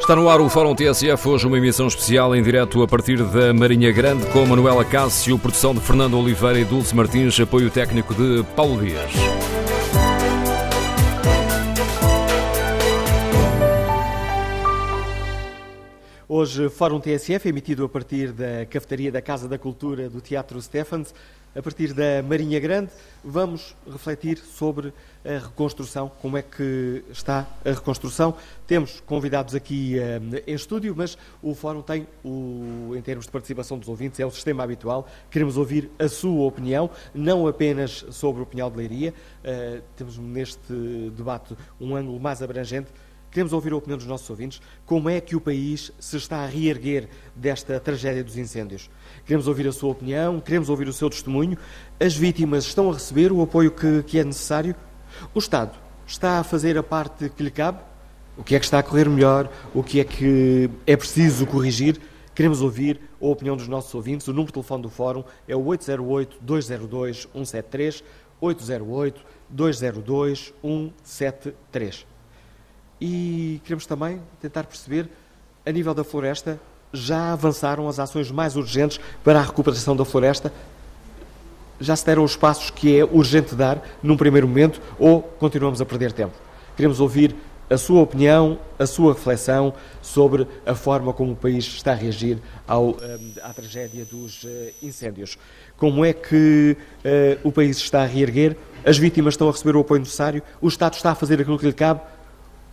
Está no ar o Fórum TSF, hoje uma emissão especial em direto a partir da Marinha Grande com Manuela Cássio, produção de Fernando Oliveira e Dulce Martins, apoio técnico de Paulo Dias. Hoje, Fórum TSF, emitido a partir da cafetaria da Casa da Cultura do Teatro Stephens, a partir da Marinha Grande, vamos refletir sobre a reconstrução, como é que está a reconstrução. Temos convidados aqui um, em estúdio, mas o Fórum tem, o, em termos de participação dos ouvintes, é o sistema habitual. Queremos ouvir a sua opinião, não apenas sobre o Pinhal de Leiria. Uh, temos neste debate um ângulo mais abrangente Queremos ouvir a opinião dos nossos ouvintes. Como é que o país se está a reerguer desta tragédia dos incêndios? Queremos ouvir a sua opinião, queremos ouvir o seu testemunho. As vítimas estão a receber o apoio que, que é necessário? O Estado está a fazer a parte que lhe cabe? O que é que está a correr melhor? O que é que é preciso corrigir? Queremos ouvir a opinião dos nossos ouvintes. O número de telefone do Fórum é o 808-202-173, 808-202-173. E queremos também tentar perceber, a nível da floresta, já avançaram as ações mais urgentes para a recuperação da floresta? Já se deram os passos que é urgente dar num primeiro momento ou continuamos a perder tempo? Queremos ouvir a sua opinião, a sua reflexão sobre a forma como o país está a reagir ao, à tragédia dos uh, incêndios. Como é que uh, o país está a reerguer? As vítimas estão a receber o apoio necessário? O Estado está a fazer aquilo que lhe cabe?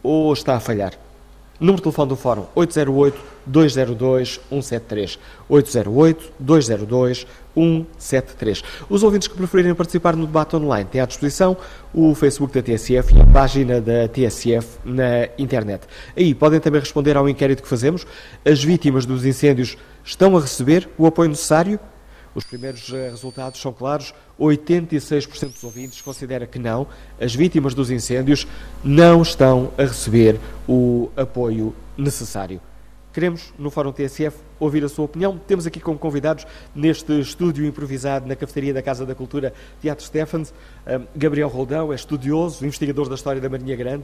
Ou está a falhar? Número de telefone do Fórum 808-202-173. 808-202-173. Os ouvintes que preferirem participar no debate online têm à disposição o Facebook da TSF e a página da TSF na internet. Aí podem também responder ao inquérito que fazemos. As vítimas dos incêndios estão a receber o apoio necessário? Os primeiros eh, resultados são claros. 86% dos ouvintes considera que não. As vítimas dos incêndios não estão a receber o apoio necessário. Queremos, no Fórum TSF, ouvir a sua opinião. Temos aqui como convidados, neste estúdio improvisado na cafeteria da Casa da Cultura Teatro Stephens, eh, Gabriel Roldão, é estudioso, investigador da história da Marinha Grande,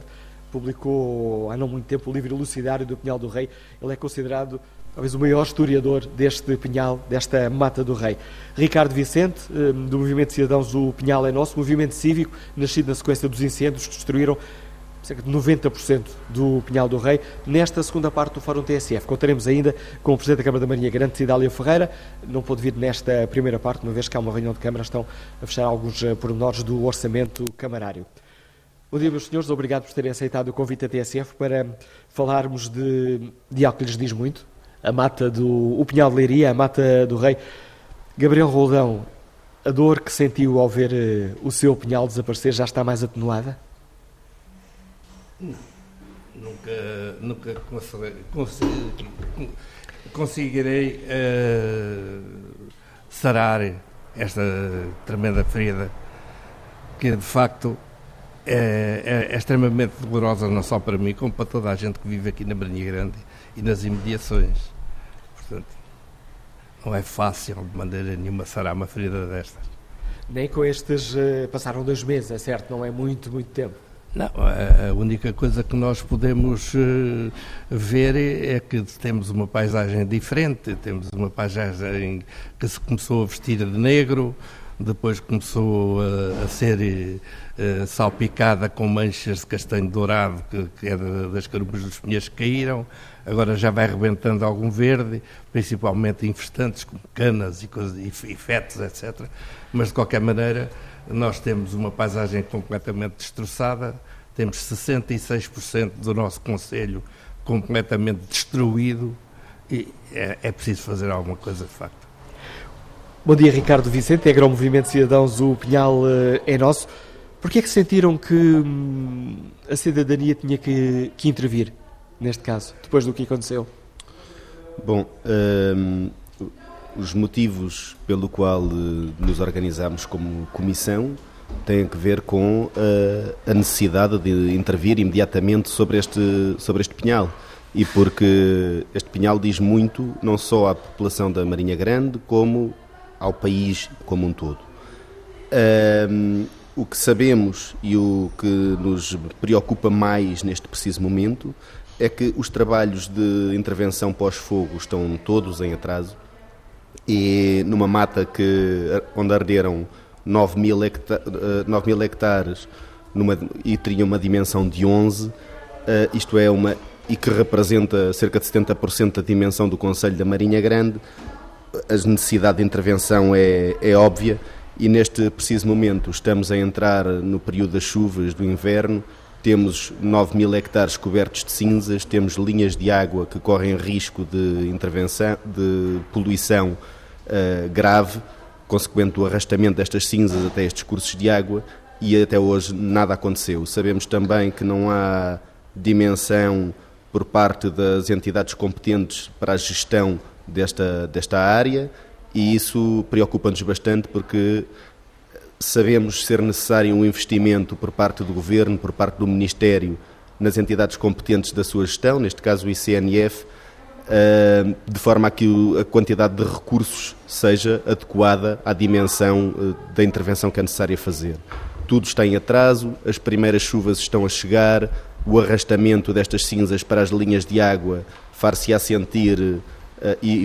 publicou há não muito tempo o livro Lucidário do Pinhal do Rei. Ele é considerado talvez o maior historiador deste Pinhal, desta Mata do Rei. Ricardo Vicente, eh, do Movimento de Cidadãos O Pinhal é Nosso, movimento cívico, nascido na sequência dos incêndios que destruíram cerca de 90% do Pinhal do Rei. Nesta segunda parte do Fórum TSF, contaremos ainda com o Presidente da Câmara da Marinha Grande, Cidália Ferreira. Não pôde vir nesta primeira parte, uma vez que há uma reunião de Câmara, estão a fechar alguns eh, pormenores do orçamento camarário. Bom dia, meus senhores. Obrigado por terem aceitado o convite da TSF para falarmos de, de algo que lhes diz muito, a mata do o Pinhal de Leiria, a mata do Rei. Gabriel Roldão, a dor que sentiu ao ver uh, o seu Pinhal desaparecer já está mais atenuada? Não. Nunca, nunca consegui, conseguirei uh, sarar esta tremenda ferida que de facto é, é, é, extremamente dolorosa não só para mim como para toda a gente que vive aqui na Marinha Grande e nas imediações. Portanto, não é fácil de maneira nenhuma sarar uma ferida destas. Nem com estes uh, passaram dois meses, é certo? Não é muito, muito tempo. Não, a, única coisa que nós podemos uh, ver é que temos uma paisagem diferente, temos uma paisagem que se começou a vestir de negro, depois começou a, a ser uh, salpicada com manchas de castanho dourado, que, que é das carubas dos pinheiros que caíram, agora já vai rebentando algum verde, principalmente infestantes como canas e, coisas, e, fetos, etc. Mas de qualquer maneira, nós temos uma paisagem completamente destroçada, temos 66% do nosso Conselho completamente destruído e é, é preciso fazer alguma coisa de facto. Bom dia, Ricardo Vicente, o Movimento Cidadãos, o Pinhal uh, é nosso. Porquê é que sentiram que hum, a cidadania tinha que, que intervir? Neste caso, depois do que aconteceu? Bom, um, os motivos pelo qual uh, nos organizamos como comissão têm a ver com uh, a necessidade de intervir imediatamente sobre este, sobre este pinhal. E porque este pinhal diz muito, não só à população da Marinha Grande, como ao país como um todo. Um, o que sabemos e o que nos preocupa mais neste preciso momento é que os trabalhos de intervenção pós-fogo estão todos em atraso e numa mata que, onde arderam 9 mil, hecta 9 mil hectares numa, e teria uma dimensão de 11, uh, isto é uma e que representa cerca de 70% da dimensão do Conselho da Marinha Grande, a necessidade de intervenção é, é óbvia e neste preciso momento estamos a entrar no período das chuvas do inverno, temos 9 mil hectares cobertos de cinzas, temos linhas de água que correm risco de intervenção, de poluição uh, grave, consequente do arrastamento destas cinzas até estes cursos de água e até hoje nada aconteceu. Sabemos também que não há dimensão por parte das entidades competentes para a gestão desta, desta área e isso preocupa-nos bastante porque sabemos ser necessário um investimento por parte do Governo, por parte do Ministério, nas entidades competentes da sua gestão, neste caso o ICNF, eh, de forma a que a quantidade de recursos seja adequada à dimensão eh, da intervenção que é necessária fazer tudo está em atraso, as primeiras chuvas estão a chegar, o arrastamento destas cinzas para as linhas de água far-se-á sentir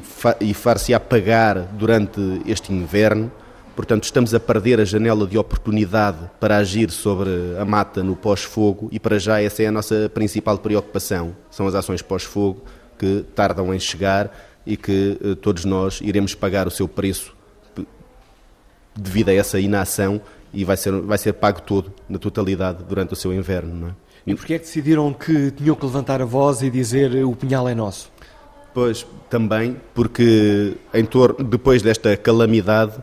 fa e far-se-á pagar durante este inverno. Portanto, estamos a perder a janela de oportunidade para agir sobre a mata no pós-fogo e, para já, essa é a nossa principal preocupação. São as ações pós-fogo que tardam em chegar e que uh, todos nós iremos pagar o seu preço devido a essa inação e vai ser, vai ser pago todo, na totalidade, durante o seu inverno. É? E porquê é que decidiram que tinham que levantar a voz e dizer o pinhal é nosso? Pois, também, porque em torno, depois desta calamidade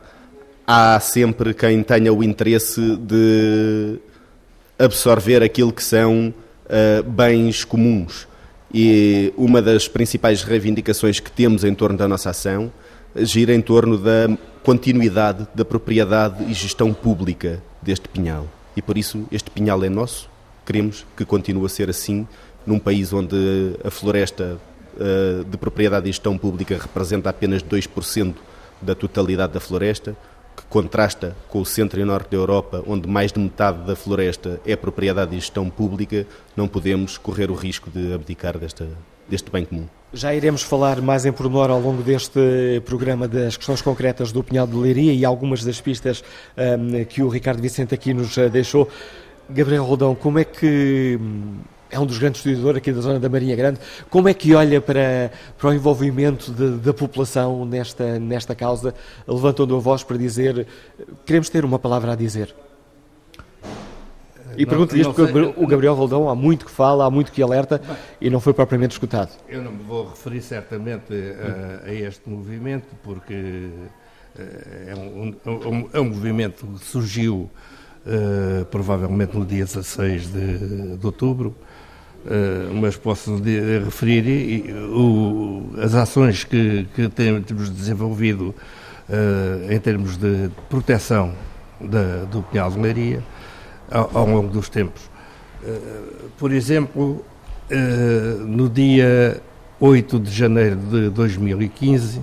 há sempre quem tenha o interesse de absorver aquilo que são uh, bens comuns. E uma das principais reivindicações que temos em torno da nossa ação gira em torno da continuidade da propriedade e gestão pública deste pinhal. E por isso este pinhal é nosso, queremos que continue a ser assim num país onde a floresta uh, de propriedade e gestão pública representa apenas 2% da totalidade da floresta, que contrasta com o centro e norte da Europa, onde mais de metade da floresta é propriedade e gestão pública, não podemos correr o risco de abdicar desta, deste bem comum. Já iremos falar mais em pormenor ao longo deste programa das questões concretas do Pinhal de Leiria e algumas das pistas um, que o Ricardo Vicente aqui nos eh, deixou. Gabriel Rodão, como é que hum, é um dos grandes estudadores aqui da zona da Marinha Grande. Como é que olha para, para o envolvimento de, da população nesta, nesta causa, levantando a voz para dizer queremos ter uma palavra a dizer? E pergunto-lhe isto porque sei, o Gabriel Roldão há muito que fala, há muito que alerta bem, e não foi propriamente escutado. Eu não me vou referir certamente a, a este movimento, porque eh, é um, um, é um movimento que surgiu uh, provavelmente no dia 16 de, de outubro, uh, mas posso de, referir o, as ações que, que temos desenvolvido uh, em termos de proteção da, do Pinhal de ao, ao longo dos tempos. Uh, por exemplo, no dia 8 de janeiro de 2015,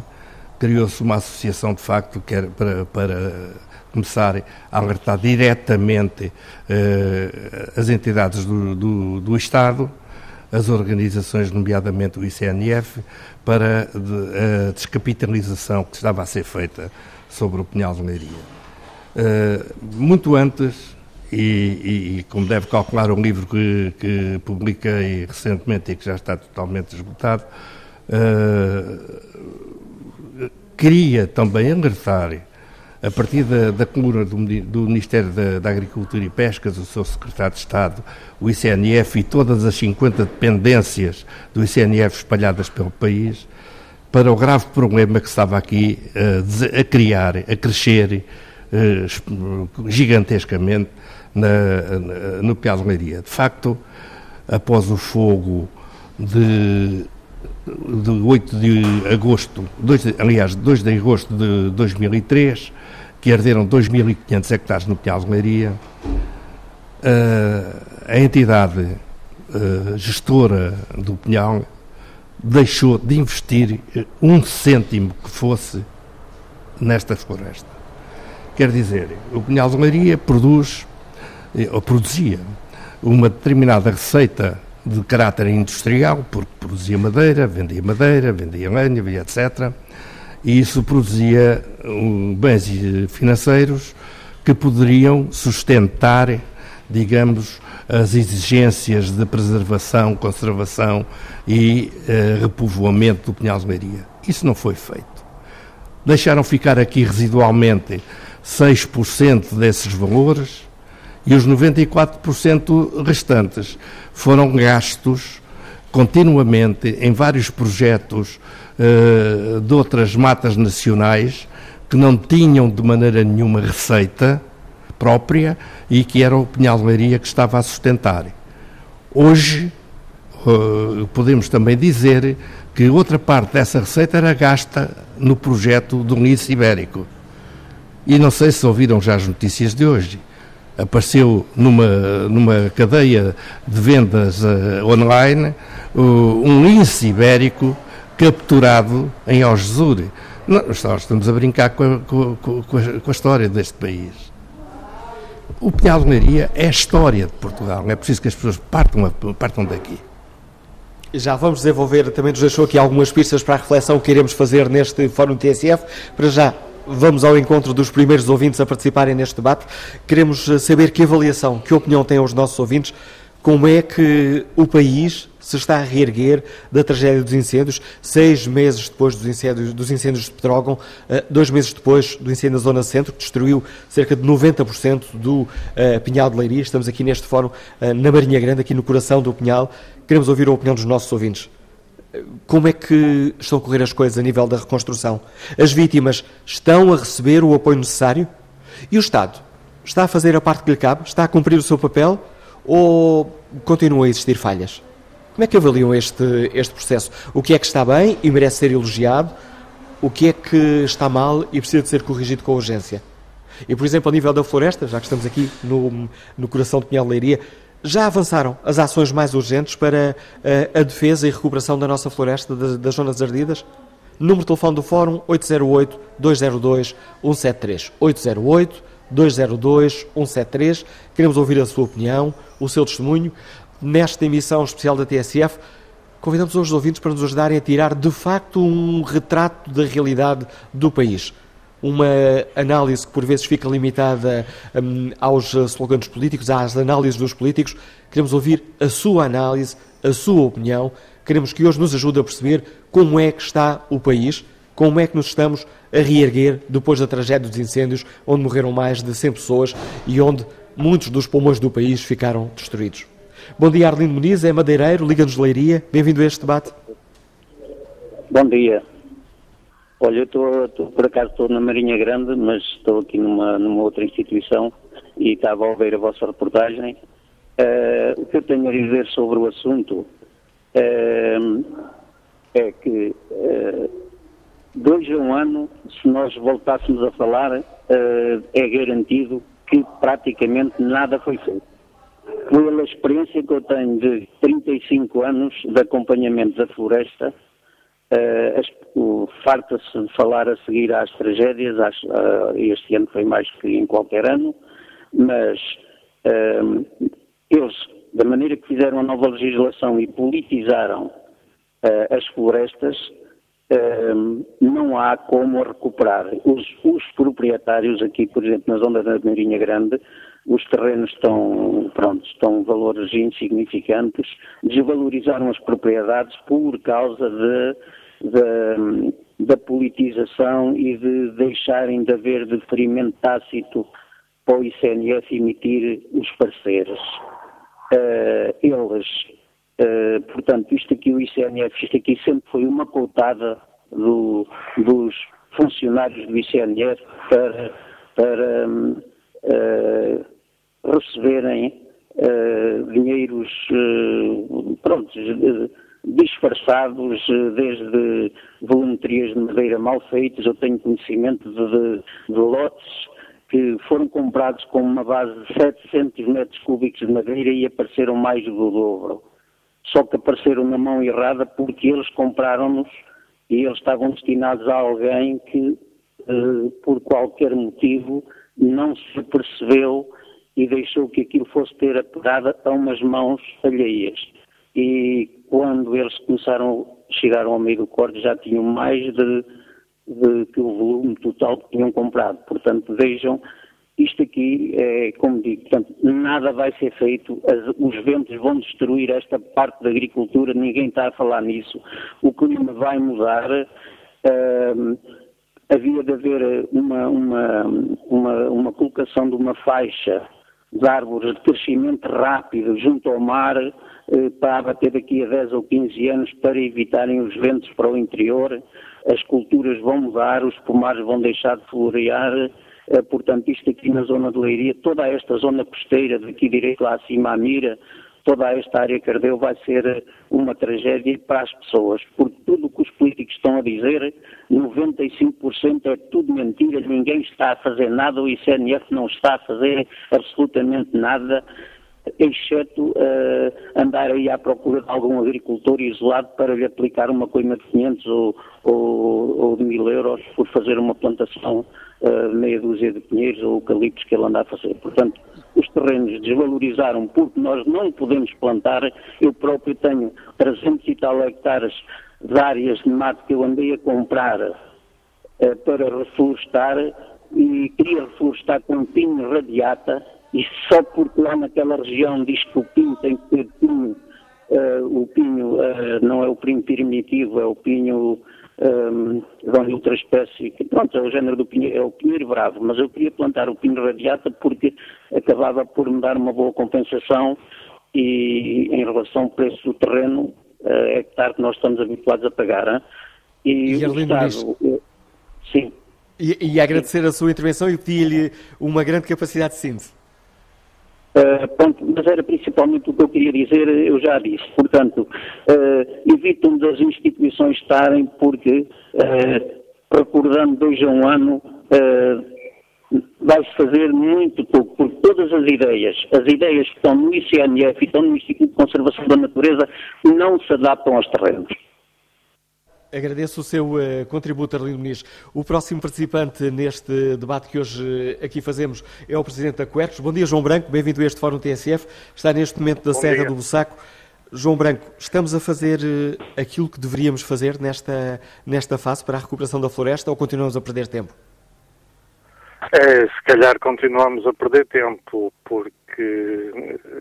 criou-se uma associação de facto que era para, para começar a alertar diretamente uh, as entidades do, do, do, Estado, as organizações, nomeadamente o ICNF, para de, a descapitalização que estava a ser feita sobre o Pinhal de Leiria. Uh, muito antes e, e, como deve calcular um livro que, que, publiquei recentemente e que já está totalmente esgotado, uh, queria também alertar, a partir da, da coluna do, do Ministério da, da, Agricultura e Pescas, o seu secretário de Estado, o ICNF e todas as 50 dependências do ICNF espalhadas pelo país, para o grave problema que estava aqui uh, a criar, a crescer uh, gigantescamente na, na, no Piado de Leiria. De facto, após o fogo de, de 8 de agosto, 2, aliás, 2 de agosto de 2003, que arderam 2.500 hectares no Piado de Leiria, a entidade gestora do Pinhal deixou de investir um cêntimo que fosse nesta floresta. Quer dizer, o Pinhal de Leiria produz ou produzia uma determinada receita de caráter industrial, porque produzia madeira, vendia madeira, vendia lenha, etc. E isso produzia bens financeiros que poderiam sustentar, digamos, as exigências de preservação, conservação e eh, repovoamento do Pinhal de Leiria. Isso não foi feito. Deixaram ficar aqui residualmente 6% desses valores e os 94% restantes foram gastos continuamente em vários projetos uh, de outras matas nacionais que não tinham de maneira nenhuma receita própria e que era o Pinhal de Leiria que estava a sustentar. Hoje, uh, podemos também dizer que outra parte dessa receita era gasta no projeto do Nice Ibérico. E não sei se ouviram já as notícias de hoje apareceu numa, numa cadeia de vendas uh, online uh, um lince ibérico capturado em Algesur. Nós estamos a brincar com a, com, com, com a, história deste país. O Pinhal de Leiria é a história de Portugal, é preciso que as pessoas partam, partam daqui. Já vamos desenvolver, também nos deixou aqui algumas pistas para a reflexão que iremos fazer neste Fórum TSF. Para já, Vamos ao encontro dos primeiros ouvintes a participarem neste debate. Queremos eh, saber que avaliação, que opinião têm os nossos ouvintes, como é que o país se está a reerguer da tragédia dos incêndios, seis meses depois dos incêndios, dos incêndios de Petrógão, eh, dois meses depois do incêndio na Zona Centro, que destruiu cerca de 90% do uh, Pinhal de Leiria. Estamos aqui neste fórum, uh, na Marinha Grande, aqui no coração do Pinhal. Queremos ouvir a opinião dos nossos ouvintes. Como é que estão a correr as coisas a nível da reconstrução? As vítimas estão a receber o apoio necessário? E o Estado está a fazer a parte que lhe cabe? Está a cumprir o seu papel? Ou continuam a existir falhas? Como é que avaliam este, este processo? O que é que está bem e merece ser elogiado? O que é que está mal e precisa de ser corrigido com urgência? E, por exemplo, a nível da floresta, já que estamos aqui no, no coração de Pinhal Leiria, já avançaram as ações mais urgentes para uh, a defesa e recuperação da nossa floresta, das, das zonas ardidas? Número de telefone do Fórum 808-202-173. 808-202-173. Queremos ouvir a sua opinião, o seu testemunho. Nesta emissão especial da TSF, convidamos os ouvintes para nos ajudarem a tirar de facto um retrato da realidade do país uma análise que por vezes fica limitada um, aos slogans políticos, às análises dos políticos. Queremos ouvir a sua análise, a sua opinião. Queremos que hoje nos ajude a perceber como é que está o país, como é que nos estamos a reerguer depois da tragédia dos incêndios, onde morreram mais de 100 pessoas e onde muitos dos pulmões do país ficaram destruídos. Bom dia, Arlindo Muniz, é madeireiro, Liga-nos Leiria. Bem-vindo a este debate. Bom dia. Olha, eu estou, por acaso estou na Marinha Grande, mas estou aqui numa, numa outra instituição e estava a ouvir a vossa reportagem. Uh, o que eu tenho a dizer sobre o assunto uh, é que uh, dois a um ano, se nós voltássemos a falar, é garantido que praticamente nada foi feito. Pela experiência que eu tenho de 35 anos de acompanhamento da floresta, Uh, Farta-se de falar a seguir às tragédias, às, uh, este ano foi mais que em qualquer ano, mas uh, eles, da maneira que fizeram a nova legislação e politizaram uh, as florestas, não há como recuperar. Os, os, proprietários aqui, por exemplo, na zona da Marinha Grande, os terrenos estão, pronto, estão valores insignificantes, desvalorizaram as propriedades por causa de da, da politização e de deixarem de haver deferimento tácito para o ICNF emitir os parceiros. Uh, eles, uh, portanto, isto aqui, o ICNF, isto aqui sempre foi uma cotada do, dos funcionários do ICNF para, para uh, receberem dinheiros, pronto, disfarçados eh, desde volumetrias de madeira mal feitas. Eu tenho conhecimento de, de, de lotes que foram comprados com uma base de 700 metros cúbicos de madeira e apareceram mais do dobro. Só que apareceram na mão errada porque eles compraram-nos e eles estavam destinados a alguém que, eh, por qualquer motivo, não se percebeu e deixou que aquilo fosse ter apegado a umas mãos alheias. E quando eles começaram, chegaram ao meio do corte, já tinham mais de, de que o volume total que tinham comprado. Portanto, vejam, isto aqui é, como digo, portanto, nada vai ser feito, As, os ventos vão destruir esta parte da agricultura, ninguém está a falar nisso. O clima vai mudar. Uh, havia de haver uma, uma, uma, uma colocação de uma faixa de árvores de crescimento rápido junto ao mar eh, para abater daqui a 10 ou 15 anos para evitarem os ventos para o interior, as culturas vão mudar, os pomares vão deixar de florear, eh, portanto isto aqui na zona de Leiria, toda esta zona costeira daqui direito lá acima à Mira, toda esta área que ardeu vai ser uma tragédia para as pessoas, porque tudo o que os políticos estão a dizer, 95% é tudo mentira, ninguém está a fazer nada, o ICNF não está a fazer absolutamente nada, exceto uh, andar aí à procura de algum agricultor isolado para lhe aplicar uma coima de 500 ou, ou, ou de 1000 euros por fazer uma plantação uh, meia dúzia de pinheiros ou eucaliptos que ele anda a fazer. Portanto, os terrenos desvalorizaram porque nós não podemos plantar. Eu próprio tenho 300 e tal hectares de áreas de mato que eu andei a comprar uh, para reflorestar e queria reflorestar com pinho radiata e só porque lá naquela região diz que o pinho tem que ter pinho, uh, o pinho uh, não é o pinho primitivo, é o pinho um, de outra espécie, que pronto, é o género do pinheiro, é o pinheiro bravo, mas eu queria plantar o pinho radiata porque acabava por me dar uma boa compensação e em relação ao preço do terreno, uh, hectare que nós estamos habituados a pagar. Hein? E, e o Estado, eu, sim. E, e agradecer a sua intervenção e pedir-lhe uma grande capacidade de síntese. Uh, mas era principalmente o que eu queria dizer, eu já disse. Portanto, uh, evitam das instituições estarem, porque, uh, recordando dois a um ano, vai-se fazer muito pouco, porque todas as ideias, as ideias que estão no ICNF e estão no Instituto de Conservação da Natureza, não se adaptam aos terrenos. Agradeço o seu uh, contributo, Arlindo Muniz. O próximo participante neste debate que hoje uh, aqui fazemos é o Presidente da Quercus. Bom dia, João Branco. Bem-vindo a este Fórum TSF. Está neste momento da Bom Serra dia. do Bussaco. João Branco, estamos a fazer uh, aquilo que deveríamos fazer nesta, nesta fase para a recuperação da floresta ou continuamos a perder tempo? É, se calhar continuamos a perder tempo, porque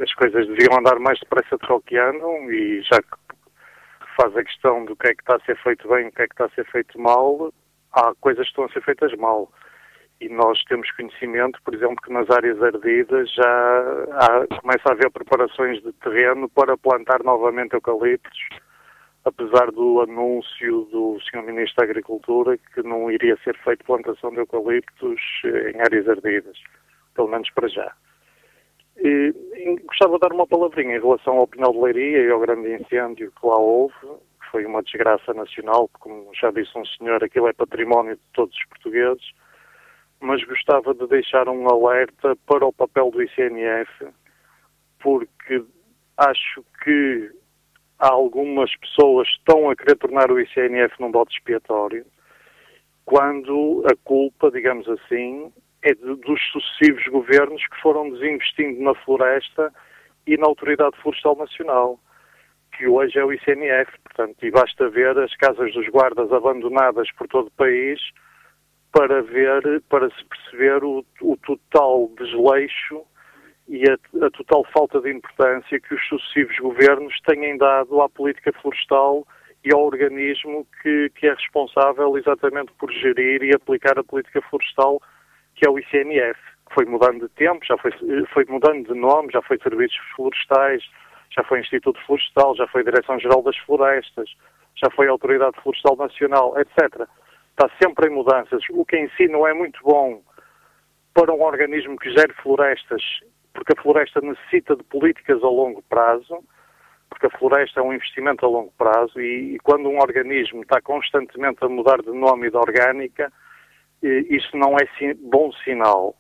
as coisas deviam andar mais depressa do que andam e já que faz a questão do que é que está a ser feito bem e o que é que está a ser feito mal, há coisas que estão a ser feitas mal. E nós temos conhecimento, por exemplo, que nas áreas ardidas já há, começa a haver preparações de terreno para plantar novamente eucaliptos, apesar do anúncio do Sr. Ministro da Agricultura que não iria ser feita plantação de eucaliptos em áreas ardidas, pelo menos para já. E, gostava de dar uma palavrinha em relação ao Pinal de Leiria e ao grande incêndio que lá houve, que foi uma desgraça nacional, como já disse um senhor, aquilo é património de todos os portugueses, mas gostava de deixar um alerta para o papel do ICNF, porque acho que algumas pessoas estão a querer tornar o ICNF num bode expiatório, quando a culpa, digamos assim, é dos sucessivos governos que foram desinvestindo na floresta e na Autoridade Florestal Nacional, que hoje é o ICNF, portanto, e basta ver as casas dos guardas abandonadas por todo o país para ver, para se perceber o, o total desleixo e a, a, total falta de importância que os sucessivos governos têm dado à política florestal e ao organismo que, que é responsável exatamente por gerir e aplicar a política florestal que é o ICNF, que foi mudando de tempo, já foi, foi mudando de nome, já foi Serviços Florestais, já foi Instituto Florestal, já foi Direção-Geral das Florestas, já foi Autoridade Florestal Nacional, etc. Está sempre em mudanças, o que em si não é muito bom para um organismo que gere florestas, porque a floresta necessita de políticas a longo prazo, porque a floresta é um investimento a longo prazo e, e quando um organismo está constantemente a mudar de nome e de orgânica, isso não é bom sinal.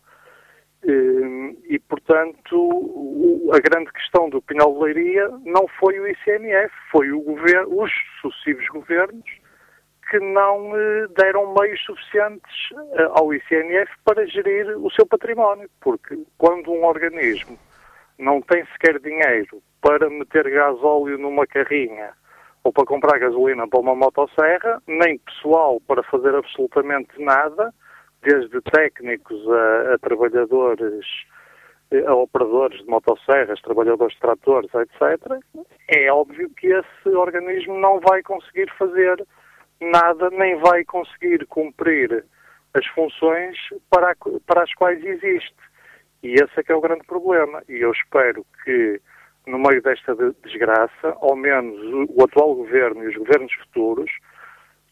Hum, e, portanto, a grande questão do Pinhal de Leiria não foi o ICNF, foi o governo, os sucessivos governos que não eh, deram meios suficientes eh, ao ICNF para gerir o seu património, porque quando um organismo não tem sequer dinheiro para meter gasóleo numa carrinha ou para comprar gasolina para uma motosserra, nem pessoal para fazer absolutamente nada, desde técnicos a, a trabalhadores, eh, a operadores de motosserras, trabalhadores de tratores, etc., é óbvio que esse organismo não vai conseguir fazer nada, nem vai conseguir cumprir as funções para, para as quais existe. E esse é que é o grande problema. E eu espero que, no meio desta desgraça, ao menos o atual governo e os governos futuros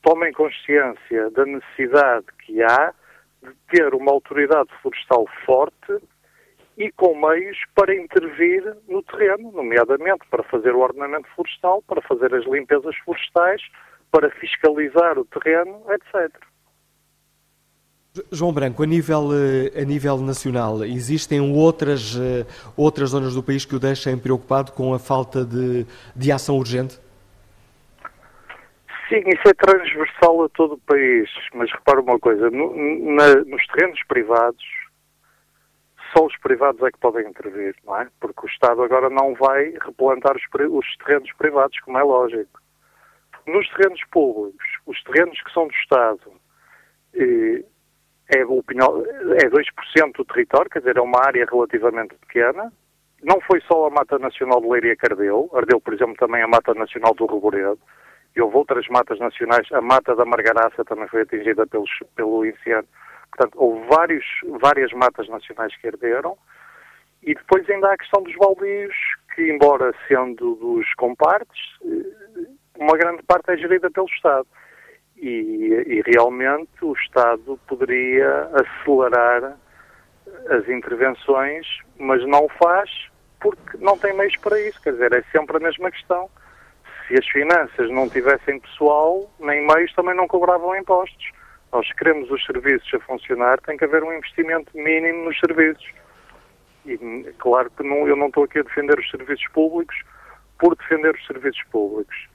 tomem consciência da necessidade que há de ter uma autoridade florestal forte e com meios para intervir no terreno, nomeadamente para fazer o ordenamento florestal, para fazer as limpezas florestais, para fiscalizar o terreno, etc. João Branco, a nível, eh, a nível nacional, existem outras, eh, outras zonas do país que o deixem preocupado com a falta de, de ação urgente? Sim, isso é transversal a todo o país, mas repara uma coisa, no, na, nos terrenos privados, só os privados é que podem intervir, não é? Porque o Estado agora não vai replantar os, os terrenos privados, como é lógico. Nos terrenos públicos, os terrenos que são do Estado, eh, é, opinião, é 2% do território, quer dizer, é uma área relativamente pequena. Não foi só a Mata Nacional de Leiria que ardeu, ardeu, por exemplo, também a Mata Nacional do Reboredo, e houve outras matas nacionais, a Mata da Margaraça também foi atingida pelos, pelo incêndio. Portanto, houve vários, várias matas nacionais que arderam, e depois ainda há a questão dos baldios, que embora sendo dos compartes, eh, uma grande parte é gerida pelo Estado. E, e, realmente o Estado poderia acelerar as intervenções, mas não faz porque não tem meios para isso. Quer dizer, é sempre a mesma questão. Se as finanças não tivessem pessoal, nem meios também não cobravam impostos. Nós queremos os serviços a funcionar, tem que haver um investimento mínimo nos serviços. E claro que não, eu não estou aqui a defender os serviços públicos por defender os serviços públicos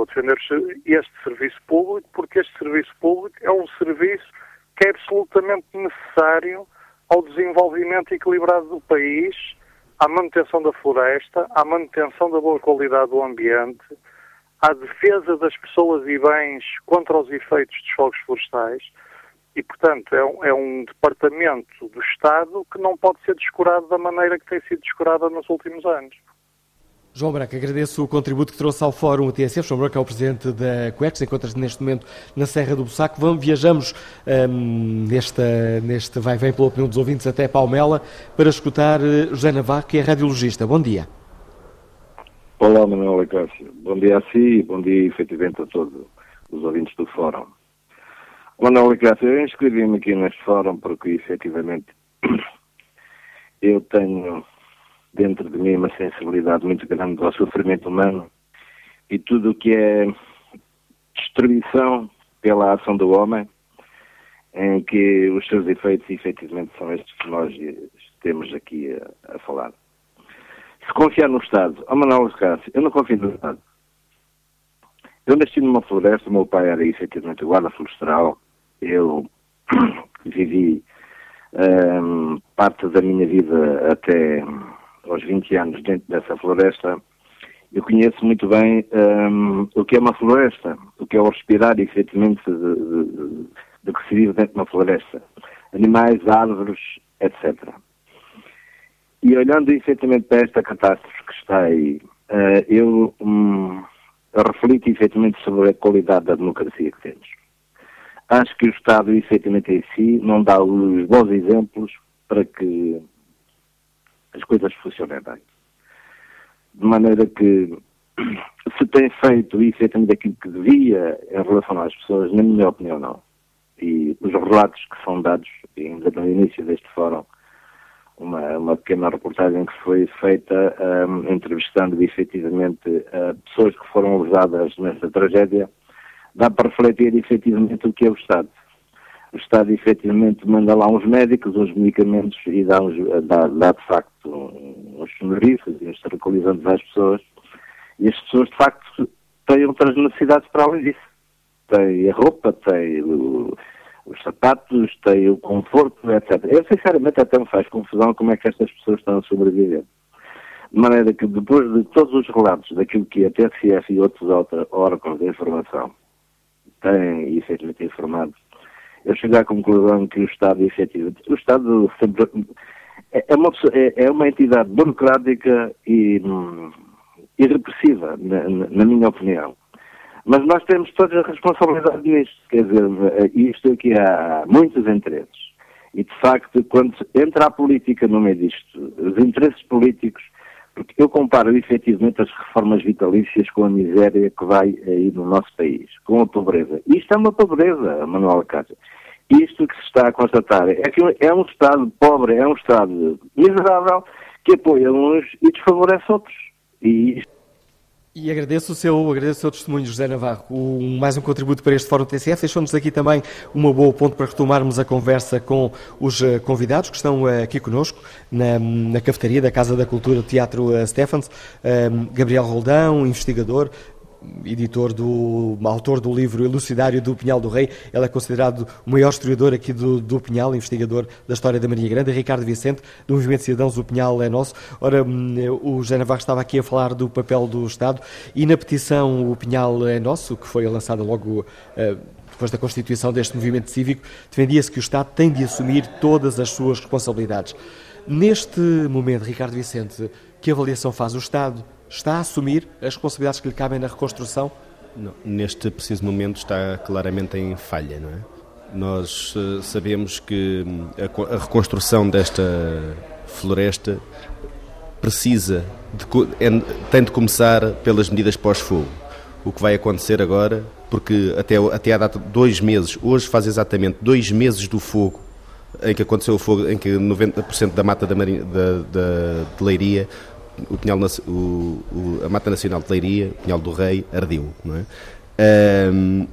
Estou a defender este serviço público porque este serviço público é um serviço que é absolutamente necessário ao desenvolvimento equilibrado do país, à manutenção da floresta, à manutenção da boa qualidade do ambiente, à defesa das pessoas e bens contra os efeitos dos fogos florestais. E, portanto, é um, é um, departamento do Estado que não pode ser descurado da maneira que tem sido descurada nos últimos anos. João Branco, agradeço o contributo que trouxe ao Fórum TSF. João Branco é o presidente da CUEX, encontra-se neste momento na Serra do Bussaco. Vamos, viajamos um, nesta, neste vai-vem pela opinião dos ouvintes até Palmela para escutar uh, José Navarro, que é radiologista. Bom dia. Olá, Manuel Acácio. Bom dia a si e bom dia, efetivamente, a todos os ouvintes do Fórum. Manuel Acácio, eu inscrevi-me aqui neste Fórum porque, efetivamente, eu tenho dentro de mim uma sensibilidade muito grande ao sofrimento humano e tudo o que é destruição pela ação do homem, em que os seus efeitos efetivamente são estes que nós temos aqui a, a falar. Se confiar no Estado, oh Manuel Cássio, eu não confio no Estado. Eu nasci numa floresta, o meu pai era efetivamente guarda florestal, eu vivi um, parte da minha vida até aos 20 anos dentro dessa floresta, eu conheço muito bem um, o que é uma floresta, o que é o respirar efetivamente de, de, de, que se vive dentro de uma floresta. Animais, árvores, etc. E olhando efetivamente para esta catástrofe que está aí, uh, eu um, reflito efetivamente sobre a qualidade da democracia que temos. Acho que o Estado, efetivamente em si, não dá os bons exemplos para que as coisas funcionem bem. De maneira que se tem feito efetivamente aquilo que devia em relação às pessoas, na minha opinião, não. E os relatos que são dados, ainda no início deste fórum, uma, uma pequena reportagem que foi feita um, entrevistando efetivamente uh, pessoas que foram lesadas nesta tragédia, dá para refletir efetivamente o que é o Estado o Estado efetivamente manda lá uns médicos, uns medicamentos e dá, uns, dá, dá de facto uns sonoríferos e uns tranquilizantes às pessoas. E as pessoas de facto têm outras necessidades para além disso. tem a roupa, tem o, os sapatos, tem o conforto, etc. Eu, sinceramente, até me faz confusão como é que estas pessoas estão a sobreviver. De maneira que, depois de todos os relatos daquilo que a TSF e outros órgãos de informação têm efetivamente informado, eu chego à conclusão que o Estado, efetivamente, o Estado sempre é, é uma, é, é uma entidade burocrática e, hum, e repressiva, na, na, minha opinião. Mas nós temos toda a responsabilidade nisto, quer dizer, eh, isto aqui há muitos interesses. E, de facto, quando entra a política no meio disto, os interesses políticos, porque eu comparo efetivamente as reformas vitalícias com a miséria que vai aí no nosso país, com a pobreza. Isto é uma pobreza, Manuel Cássio. Isto que se está a constatar é que é um Estado pobre, é um Estado miserável que apoia uns e desfavorece outros. E e agradeço o seu, agradeço o seu testemunho, José Navarro. Um, mais um contributo para este Fórum TCF. Deixou-nos aqui também uma boa ponto para retomarmos a conversa com os eh, convidados que estão eh, aqui conosco na, na cafetaria da Casa da Cultura Teatro eh, Stephens. Gabriel Roldão, investigador, editor do autor do livro Elucidário do Pinhal do Rei. Ele é considerado o maior historiador aqui do, do Pinhal, investigador da história da Maria Grande. Ricardo Vicente, do Movimento Cidadãos, o Pinhal é nosso. Ora, hum, o José Navarro estava aqui a falar do papel do Estado e na petição O Pinhal é Nosso, que foi lançada logo uh, depois da constituição deste movimento cívico, defendia-se que o Estado tem de assumir todas as suas responsabilidades. Neste momento, Ricardo Vicente, que avaliação faz o Estado? Está a assumir as responsabilidades que lhe cabem na reconstrução? Não, neste preciso momento está claramente em falha, não é? Nós uh, sabemos que hum, a, a, reconstrução desta floresta precisa, de, é, tem de começar pelas medidas pós-fogo. O que vai acontecer agora, porque até, até a data de dois meses, hoje faz exatamente dois meses do fogo em que aconteceu o fogo, em que 90% da mata da, marinha, da, da, de Leiria o Pinhal, o, o, a Mata Nacional de Leiria, o Pinhal do Rei, ardeu. Não é? Um,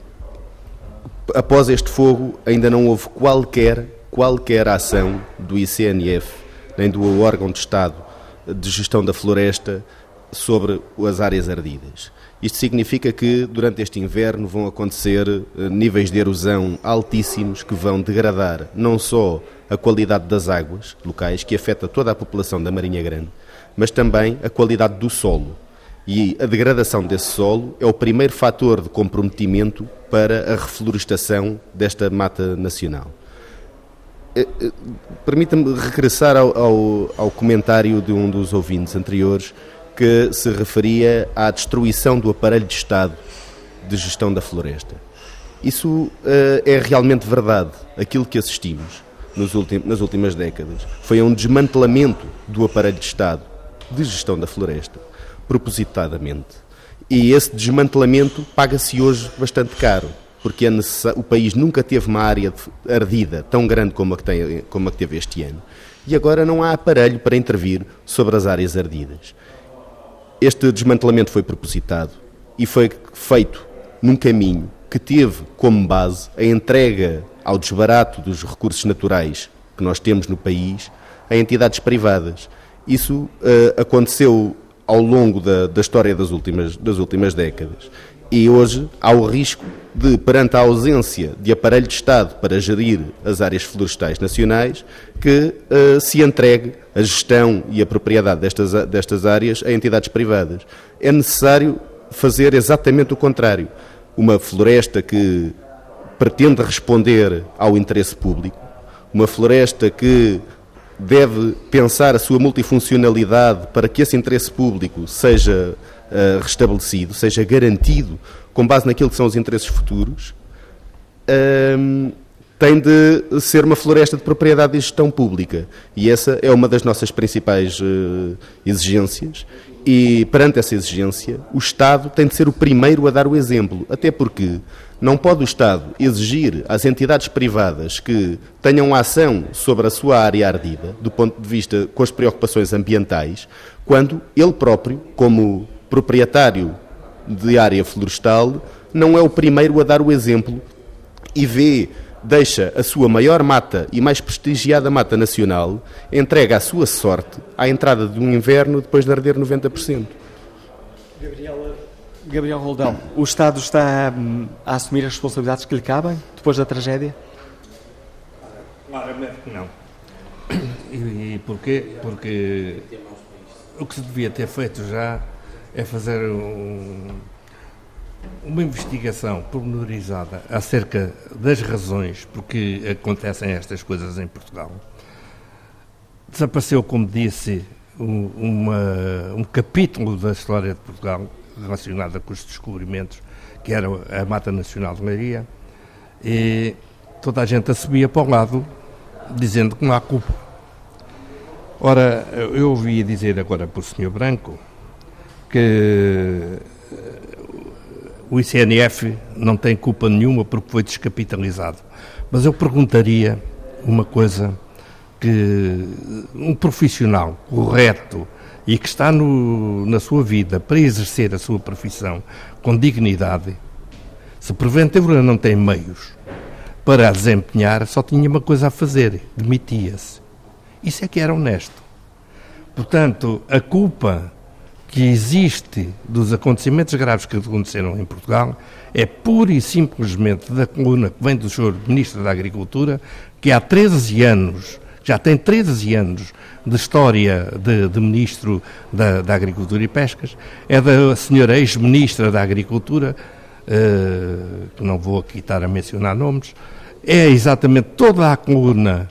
após este fogo, ainda não houve qualquer, qualquer ação do ICNF, nem do órgão de Estado de gestão da floresta sobre as áreas ardidas. Isto significa que durante este inverno vão acontecer eh, níveis de erosão altíssimos que vão degradar não só a qualidade das águas locais, que afeta toda a população da Marinha Grande, mas também a qualidade do solo. E a degradação desse solo é o primeiro fator de comprometimento para a reflorestação desta mata nacional. Eh, eh, permita-me regressar ao, ao, ao, comentário de um dos ouvintes anteriores que se referia à destruição do aparelho de Estado de gestão da floresta. Isso uh, é realmente verdade. Aquilo que assistimos nas últimas décadas foi um desmantelamento do aparelho de Estado de gestão da floresta, propositadamente. E esse desmantelamento paga-se hoje bastante caro, porque é o país nunca teve uma área ardida tão grande como a, que tem, como a que teve este ano. E agora não há aparelho para intervir sobre as áreas ardidas. Este desmantelamento foi propositado e foi feito num caminho que teve como base a entrega ao desbarato dos recursos naturais que nós temos no país a entidades privadas isso uh, aconteceu ao longo da, da história das últimas, das últimas décadas. E hoje há o risco de, perante a ausência de aparelho de Estado para gerir as áreas florestais nacionais, que uh, se entregue a gestão e a propriedade destas, destas áreas a entidades privadas. É necessário fazer exatamente o contrário. Uma floresta que pretende responder ao interesse público, uma floresta que deve pensar a sua multifuncionalidade para que esse interesse público seja uh, restabelecido, seja garantido com base naquilo que são os interesses futuros, uh, tem de ser uma floresta de propriedade e gestão pública. E essa é uma das nossas principais uh, exigências. E perante essa exigência, o Estado tem de ser o primeiro a dar o exemplo, até porque não pode o Estado exigir às entidades privadas que tenham ação sobre a sua área ardida, do ponto de vista com as preocupações ambientais, quando ele próprio, como proprietário de área florestal, não é o primeiro a dar o exemplo e vê, deixa a sua maior mata e mais prestigiada mata nacional, entrega a sua sorte à entrada de um inverno depois de arder 90%. Gabriela, Gabriel Roldão, o Estado está hum, a assumir as responsabilidades que lhe cabem depois da tragédia? Claramente não. E, e porquê? Porque o que se devia ter feito já é fazer um, uma investigação pormenorizada acerca das razões por que acontecem estas coisas em Portugal. Desapareceu, como disse, um, uma, um capítulo da história de Portugal relacionada com os descobrimentos, que era a Mata Nacional de Leiria, e toda a gente a subia para o lado, dizendo que não há culpa. Ora, eu ouvi dizer agora por Sr. Branco que o ICNF não tem culpa nenhuma porque foi descapitalizado. Mas eu perguntaria uma coisa que um profissional correto e que está no, na sua vida para exercer a sua profissão com dignidade, se porventura não tem meios para a desempenhar, só tinha uma coisa a fazer: demitia-se. Isso é que era honesto. Portanto, a culpa que existe dos acontecimentos graves que aconteceram em Portugal é pura e simplesmente da coluna que vem do Sr. Ministro da Agricultura, que há 13 anos, já tem 13 anos de história de, de Ministro da, da, Agricultura e Pescas, é da Sra. Ex-Ministra da Agricultura, uh, que não vou aqui estar a mencionar nomes, é exatamente toda a coluna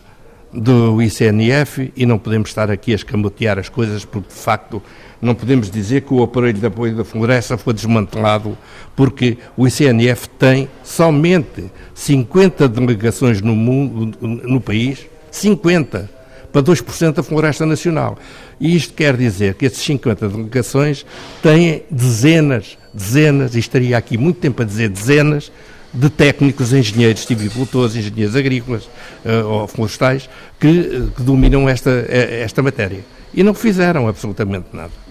do ICNF e não podemos estar aqui a escamotear as coisas porque, de facto, não podemos dizer que o aparelho de apoio da floresta foi desmantelado porque o ICNF tem somente 50 delegações no, mundo, no país, 50, para 2% da floresta nacional. E isto quer dizer que esses 50 delegações têm dezenas, dezenas, e estaria aqui muito tempo a dizer dezenas, de técnicos, engenheiros, civicultores, engenheiros agrícolas uh, ou florestais que, uh, que dominam esta, uh, esta matéria. E não fizeram absolutamente nada.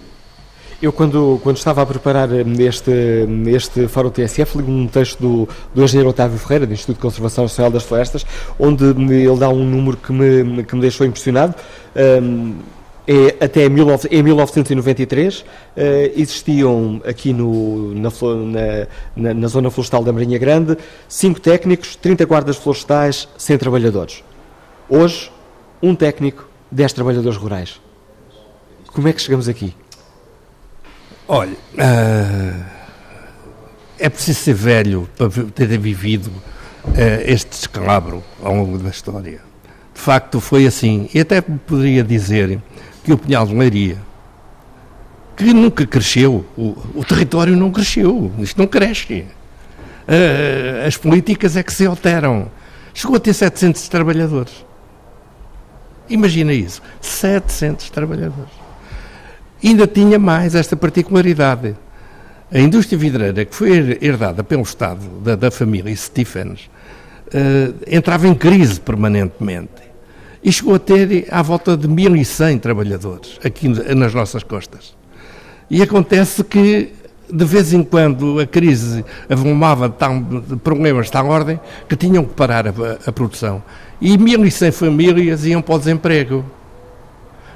Eu, quando, quando estava a preparar este, este Fórum TSF, li um texto do, do engenheiro Otávio Ferreira, do Instituto de Conservação Social das Florestas, onde ele dá um número que me, que me deixou impressionado. Um, é, até em 1993 uh, eh, existiam aqui no, na, na, na, zona florestal da Marinha Grande 5 técnicos, 30 guardas florestais, 100 trabalhadores. Hoje, um técnico, 10 trabalhadores rurais. Como é que chegamos aqui? Olha, uh, é preciso ser velho para ter vivido uh, este descalabro ao longo da história. De facto, foi assim. E até poderia dizer que o Pinhal de Leiria, que nunca cresceu, o, o território não cresceu, isto não cresce. Uh, as políticas é que se alteram. Chegou a ter 700 trabalhadores. Imagina isso, 700 trabalhadores. Ainda tinha mais esta particularidade. A indústria vidreira, que foi herdada pelo Estado, da, da família Stephens, uh, entrava em crise permanentemente e chegou a ter à volta de 1.100 trabalhadores aqui nas nossas costas. E acontece que, de vez em quando, a crise avolumava de problemas de tal ordem que tinham que parar a, a produção. E 1.100 famílias iam para o desemprego.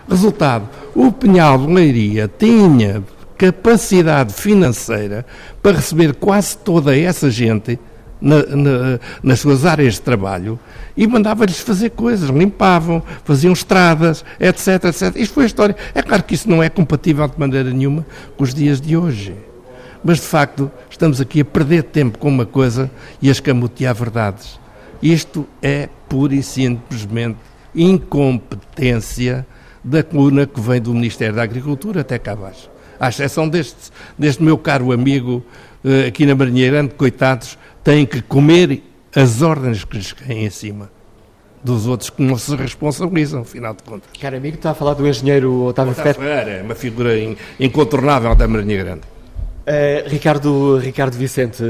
Resultado, o Pinhal de Leiria tinha capacidade financeira para receber quase toda essa gente na, na, nas suas áreas de trabalho e mandava-lhes fazer coisas, limpavam, faziam estradas, etc, etc. Isto foi a história. É claro que isso não é compatível de maneira nenhuma com os dias de hoje. Mas, de facto, estamos aqui a perder tempo com uma coisa e a escamotear verdades. Isto é pura e simplesmente incompetência da coluna que vem do Ministério da Agricultura até cá abaixo. À exceção deste, deste meu caro amigo eh, aqui na Marinheira, coitados, têm que comer as ordens que lhes caem em cima dos outros que não se responsabilizam, afinal de contas. Caro amigo, está a falar do engenheiro Otávio Ferreira. É uma figura incontornável da Marinha Grande. Uh, Ricardo, Ricardo Vicente,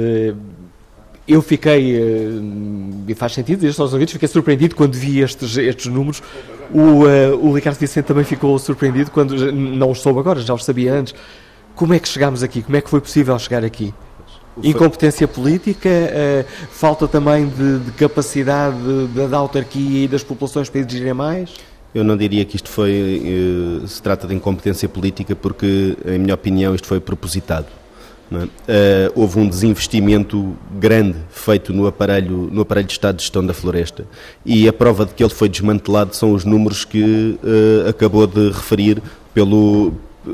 eu fiquei, uh, e faz sentido, estes aos ouvidos, fiquei surpreendido quando vi estes, estes números. O, uh, o Ricardo Vicente também ficou surpreendido quando, não os soube agora, já os sabia antes. Como é que chegámos aqui? Como é que foi possível chegar aqui? Incompetência política, uh, falta também de, de capacidade da autarquia e das populações para exigirem mais? Eu não diria que isto foi, se trata de incompetência política, porque, em minha opinião, isto foi propositado. É? Uh, houve um desinvestimento grande feito no aparelho, no aparelho de Estado de Gestão da Floresta e a prova de que ele foi desmantelado são os números que uh, acabou de referir pelo, uh,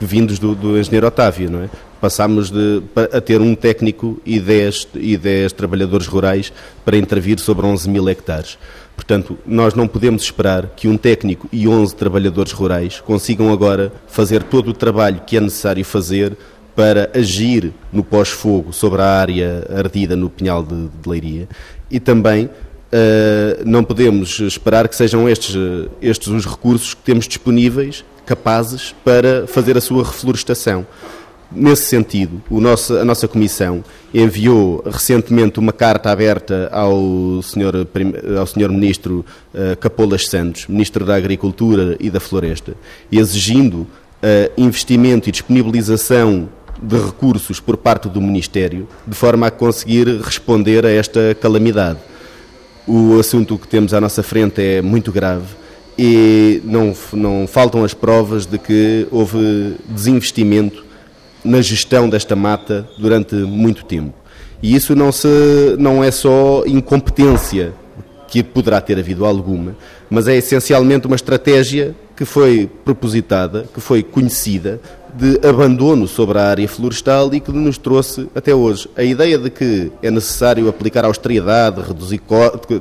vindos do, do, engenheiro Otávio. Não é? Passámos de, a ter um técnico e 10, e 10 trabalhadores rurais para intervir sobre 11 mil hectares. Portanto, nós não podemos esperar que um técnico e 11 trabalhadores rurais consigam agora fazer todo o trabalho que é necessário fazer para agir no pós-fogo sobre a área ardida no Pinhal de, de Leiria e também uh, não podemos esperar que sejam estes, estes os recursos que temos disponíveis, capazes para fazer a sua reflorestação. Nesse sentido, nosso, a nossa Comissão enviou recentemente uma carta aberta ao Sr. Ao senhor Ministro uh, Capolas Santos, Ministro da Agricultura e da Floresta, exigindo uh, investimento e disponibilização de recursos por parte do Ministério, de forma a conseguir responder a esta calamidade. O assunto que temos à nossa frente é muito grave e não, não faltam as provas de que houve desinvestimento na gestão desta mata durante muito tempo. E isso não, se, não é só incompetência, que poderá ter havido alguma, mas é essencialmente uma estratégia que foi propositada, que foi conhecida, de abandono sobre a área florestal e que nos trouxe até hoje. A ideia de que é necessário aplicar austeridade, reduzir,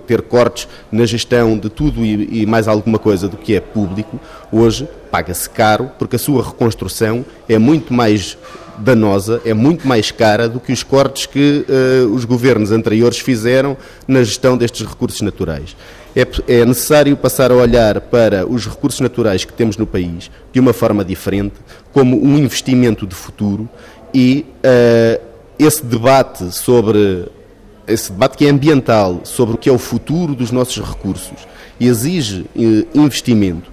ter cortes na gestão de tudo e, mais alguma coisa do que é público, hoje paga-se caro porque a sua reconstrução é muito mais danosa, é muito mais cara do que os cortes que uh, os governos anteriores fizeram na gestão destes recursos naturais é, é necessário passar a olhar para os recursos naturais que temos no país de uma forma diferente, como um investimento de futuro e uh, esse debate sobre esse debate que é ambiental sobre o que é o futuro dos nossos recursos exige uh, investimento.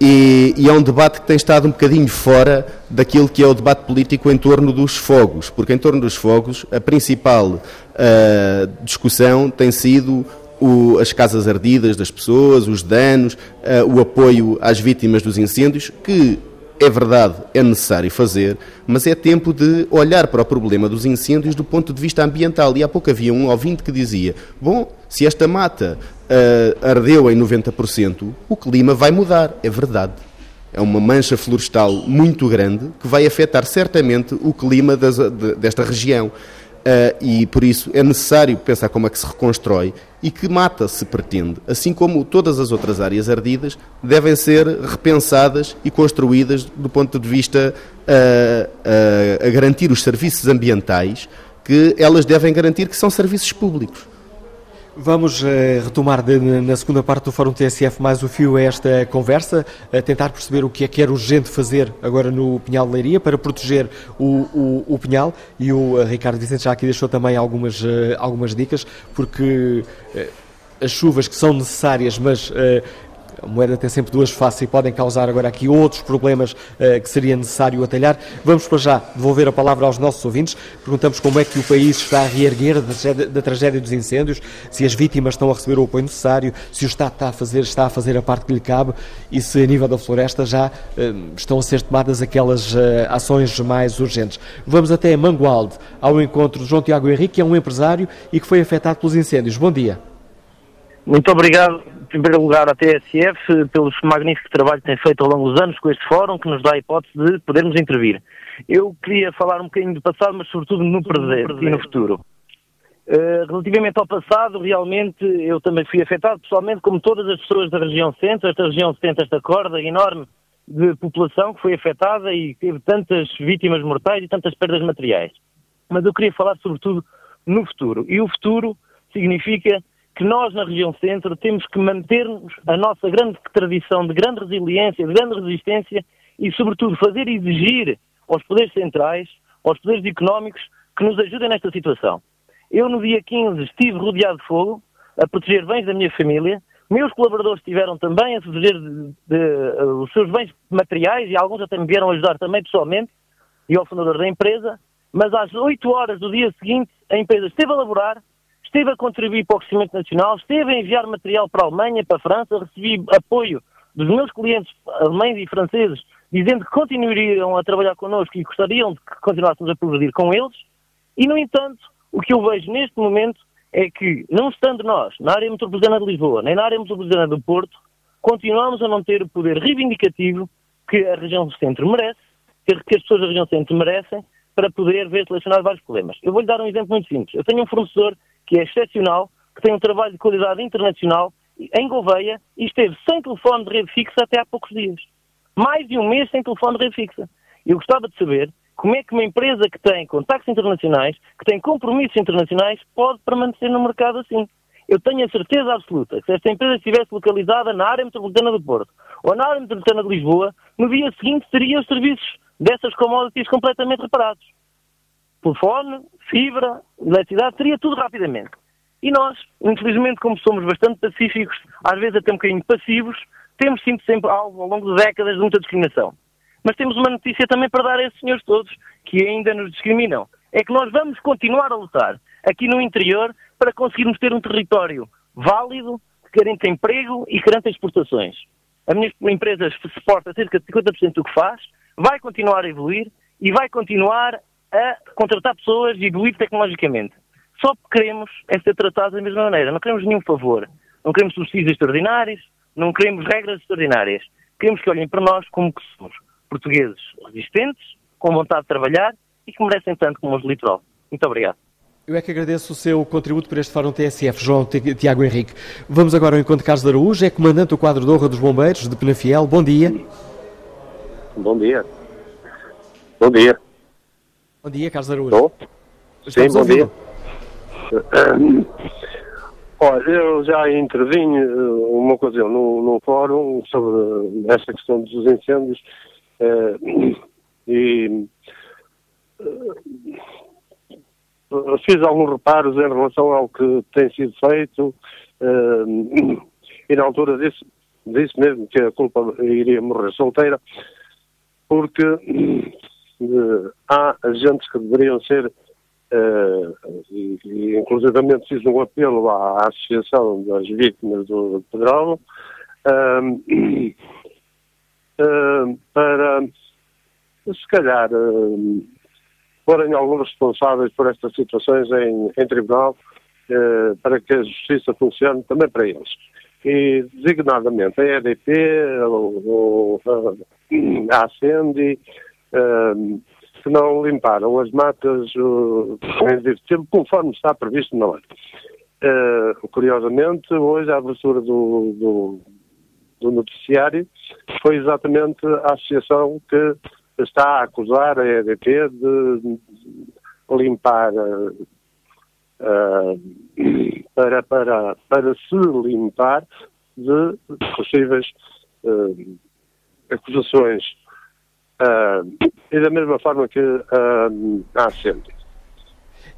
E, e, é um debate que tem estado um bocadinho fora daquilo que é o debate político em torno dos fogos, porque em torno dos fogos a principal uh, discussão tem sido o, as casas ardidas das pessoas, os danos, uh, o apoio às vítimas dos incêndios, que é verdade, é necessário fazer, mas é tempo de olhar para o problema dos incêndios do ponto de vista ambiental. E há pouco havia um ouvinte que dizia: bom, se esta mata uh, ardeu em 90%, o clima vai mudar. É verdade. É uma mancha florestal muito grande que vai afetar certamente o clima das, de, desta região. Uh, e por isso é necessário pensar como é que se reconstrói e que mata se pretende, assim como todas as outras áreas ardidas devem ser repensadas e construídas do ponto de vista uh, uh, a garantir os serviços ambientais que elas devem garantir que são serviços públicos. Vamos eh, retomar de, na segunda parte do Fórum TSF mais o fio a esta conversa, a tentar perceber o que é que era urgente fazer agora no Pinhal de Leiria para proteger o, o, o Pinhal. E o uh, Ricardo Vicente já aqui deixou também algumas, uh, algumas dicas, porque as chuvas que são necessárias, mas a moeda tem sempre duas faces e podem causar agora aqui outros problemas uh, que seria necessário atalhar. Vamos para já devolver a palavra aos nossos ouvintes. Perguntamos como é que o país está a reerguer da tragédia, da tragédia dos incêndios, se as vítimas estão a receber o apoio necessário, se o Estado está a fazer, está a fazer a parte que lhe cabe e se a nível da floresta já uh, estão a ser tomadas aquelas uh, ações mais urgentes. Vamos até Mangualde, ao encontro de João Tiago Henrique, que é um empresário e que foi afetado pelos incêndios. Bom dia. Muito obrigado primeiro lugar, à TSF, pelo magnífico trabalho que tem feito ao longo dos anos com este fórum, que nos dá a hipótese de podermos intervir. Eu queria falar um bocadinho do passado, mas sobretudo no presente e no futuro. Uh, relativamente ao passado, realmente eu também fui afetado pessoalmente, como todas as pessoas da região centro. Esta região centro, esta corda enorme de população que foi afetada e teve tantas vítimas mortais e tantas perdas materiais. Mas eu queria falar sobretudo no futuro. E o futuro significa que nós, na região centro, temos que mantermos a nossa grande tradição de grande resiliência, de grande resistência e, sobretudo, fazer exigir aos poderes centrais, aos poderes económicos, que nos ajudem nesta situação. Eu, no dia 15, estive rodeado de fogo, a proteger bens da minha família. Meus colaboradores estiveram também a proteger de, os seus bens materiais e alguns até me vieram ajudar também pessoalmente, e ao fundador da empresa. Mas às 8 horas do dia seguinte, a empresa esteve a laborar esteve a contribuir para o crescimento nacional, esteve a enviar material para a Alemanha, para a França, recebi apoio dos meus clientes alemães e franceses, dizendo que continuariam a trabalhar connosco e gostariam de que continuássemos a progredir com eles, e, no entanto, o que eu vejo neste momento é que, não estando nós na área metropolitana de Lisboa, nem na área metropolitana do Porto, continuamos a não ter o poder reivindicativo que a região do centro merece, que as pessoas da região centro merecem, para poder ver selecionar vários problemas. Eu vou-lhe dar um exemplo muito simples. Eu tenho um fornecedor que é excepcional, que tem um trabalho de qualidade internacional em Gouveia e esteve sem telefone de rede fixa até há poucos dias. Mais de um mês sem telefone de rede fixa. Eu gostava de saber como é que uma empresa que tem contactos internacionais, que tem compromissos internacionais, pode permanecer no mercado assim. Eu tenho a certeza absoluta que se esta empresa estivesse localizada na área metropolitana do Porto ou na área metropolitana de Lisboa, no dia seguinte teria os serviços dessas commodities completamente reparados. Telefone, fibra, eletricidade, teria tudo rapidamente. E nós, infelizmente, como somos bastante pacíficos, às vezes até um bocadinho passivos, temos sido sempre alvo, ao longo de décadas, de muita discriminação. Mas temos uma notícia também para dar a esses senhores todos, que ainda nos discriminam. É que nós vamos continuar a lutar aqui no interior para conseguirmos ter um território válido, que garante emprego e garante exportações. A minha empresa exporta cerca de 50% do que faz, vai continuar a evoluir e vai continuar a contratar pessoas e evoluir tecnologicamente. Só queremos é ser tratados da mesma maneira. Não queremos nenhum favor. Não queremos subsídios extraordinários. Não queremos regras extraordinárias. Queremos que olhem para nós como que somos. Portugueses resistentes, com vontade de trabalhar e que merecem tanto como os do litoral. Muito obrigado. Eu é que agradeço o seu contributo para este Fórum TSF, João Tiago Henrique. Vamos agora ao encontro de Carlos de Araújo, é comandante do quadro de honra dos bombeiros de Penafiel. Bom dia. Bom dia. Bom dia. Bom dia, Carlos Araújo. Estou? Sim, bom dia. Olha, eu já intervim eh, uma ocasião no, no fórum sobre esta questão dos incêndios eh, e eh, fiz alguns reparos em relação ao que tem sido feito e na altura disse, disse mesmo que a culpa iria morrer solteira porque há agentes que deveriam ser Uh, e, e, inclusivamente fiz um apelo à, Associação das Vítimas do Pedrógão uh, para, se calhar, uh, porem alguns responsáveis por estas situações em, em tribunal para que a justiça funcione também para eles. E, designadamente, a EDP, a Ascendi, que não limparam as matas uh, conforme está previsto na lei. Uh, curiosamente, hoje a abertura do, do, do, noticiário foi exatamente a associação que está a acusar a EDP de limpar uh, uh, para, para, para se limpar de possíveis acusações Uh, e da mesma forma que uh, há sempre.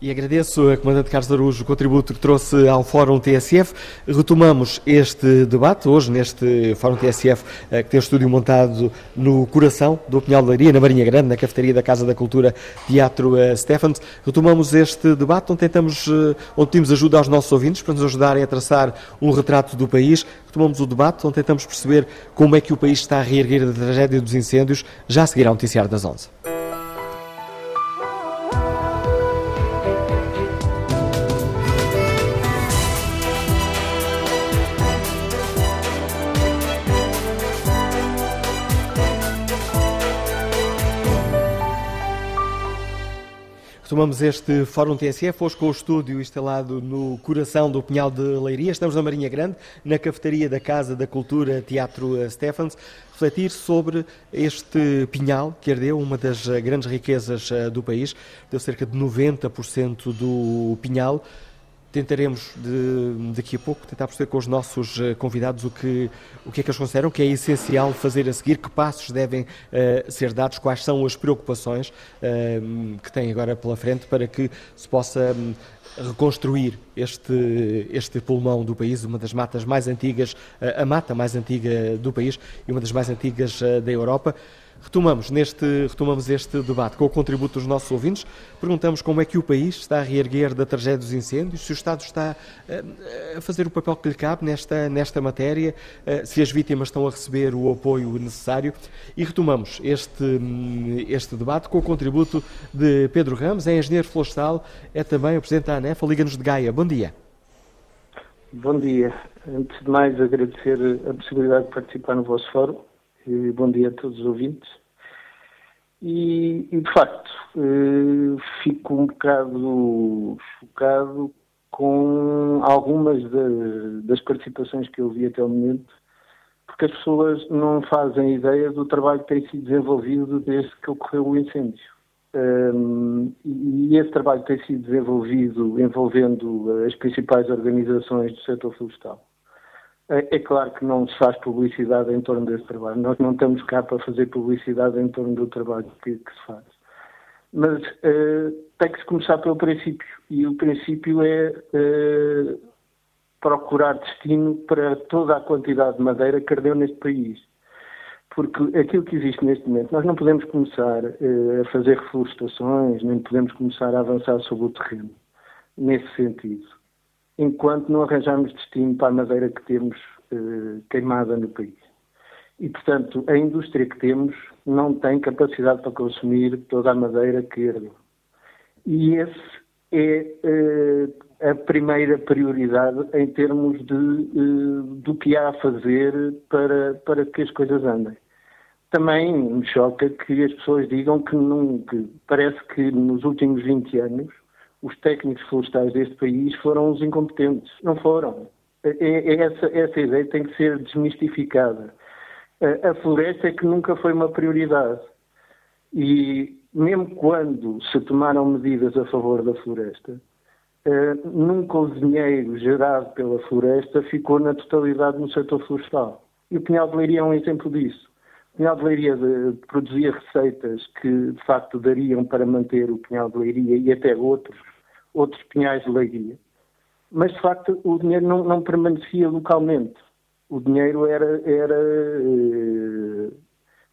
E agradeço a Comandante Carlos Arujo o contributo que trouxe ao Fórum TSF. Retomamos este debate hoje neste Fórum TSF eh, que tem o estúdio montado no coração do Pinhal de Leiria, na Marinha Grande, na cafetaria da Casa da Cultura Teatro eh, Stephens. Retomamos este debate onde tentamos, eh, onde pedimos ajuda aos nossos ouvintes para nos ajudarem a traçar um retrato do país. Retomamos o debate onde tentamos perceber como é que o país está a reerguer da tragédia dos incêndios, já a seguir ao noticiário das 11. Retomamos este Fórum TSF, hoje com o estúdio instalado no coração do Pinhal de Leiria. Estamos na Marinha Grande, na cafetaria da Casa da Cultura Teatro Stephens, refletir sobre este pinhal que ardeu, uma das grandes riquezas eh, do país. Deu cerca de 90% do pinhal. Tentaremos de, daqui a pouco tentar perceber com os nossos eh, convidados o que, o que é que eles consideram que é essencial fazer a seguir, que passos devem uh, ser dados, quais são as preocupações uh, que têm agora pela frente para que se possa um, reconstruir este, este pulmão do país, uma das matas mais antigas, uh, a mata mais antiga do país e uma das mais antigas da Europa. Retomamos, neste, retomamos este debate com o contributo dos nossos ouvintes. Perguntamos como é que o país está a reerguer da tragédia dos incêndios, se o Estado está uh, a fazer o papel que lhe cabe nesta, nesta matéria, uh, se as vítimas estão a receber o apoio necessário. E retomamos este, este debate com o contributo de Pedro Ramos, é engenheiro florestal, é também o Presidente da ANEF, Liga-nos de Gaia. Bom dia. Bom dia. Antes de mais, agradecer a possibilidade de participar no vosso fórum. Bom dia a todos os ouvintes. E, e de facto, eh, fico um bocado chocado com algumas das, das participações que eu vi até o momento, porque as pessoas não fazem ideia do trabalho que tem sido desenvolvido desde que ocorreu o incêndio. Um, e esse trabalho tem sido desenvolvido envolvendo as principais organizações do setor florestal. É, é claro que não se faz publicidade em torno desse trabalho. Nós não estamos cá para fazer publicidade em torno do trabalho que, que se faz. Mas uh, tem que se começar pelo princípio. E o princípio é uh, procurar destino para toda a quantidade de madeira que ardeu neste país porque aquilo que existe neste momento, nós não podemos começar uh, a fazer reflorestações, nem podemos começar a avançar sobre o terreno, nesse sentido, enquanto não arranjarmos destino para a madeira que temos uh, queimada no país. E, portanto, a indústria que temos não tem capacidade para consumir toda a madeira que herdou. E esse é uh, a primeira prioridade em termos de, uh, do que há a fazer para, para que as coisas andem. Também me choca que as pessoas digam que, não, que parece que nos últimos 20 anos os técnicos florestais deste país foram os incompetentes. Não foram. É, é essa, essa ideia tem que ser desmistificada. A floresta é que nunca foi uma prioridade. E mesmo quando se tomaram medidas a favor da floresta, eh, nunca o dinheiro gerado pela floresta ficou na totalidade no setor florestal. E o Pinhal de Leiria é um exemplo disso. O Pinhal de Leiria produzia receitas que, de facto, dariam para manter o Pinhal de Leiria e até outros, outros pinhais de Leiria. Mas, de facto, o dinheiro não, não permanecia localmente. O dinheiro era, era eh,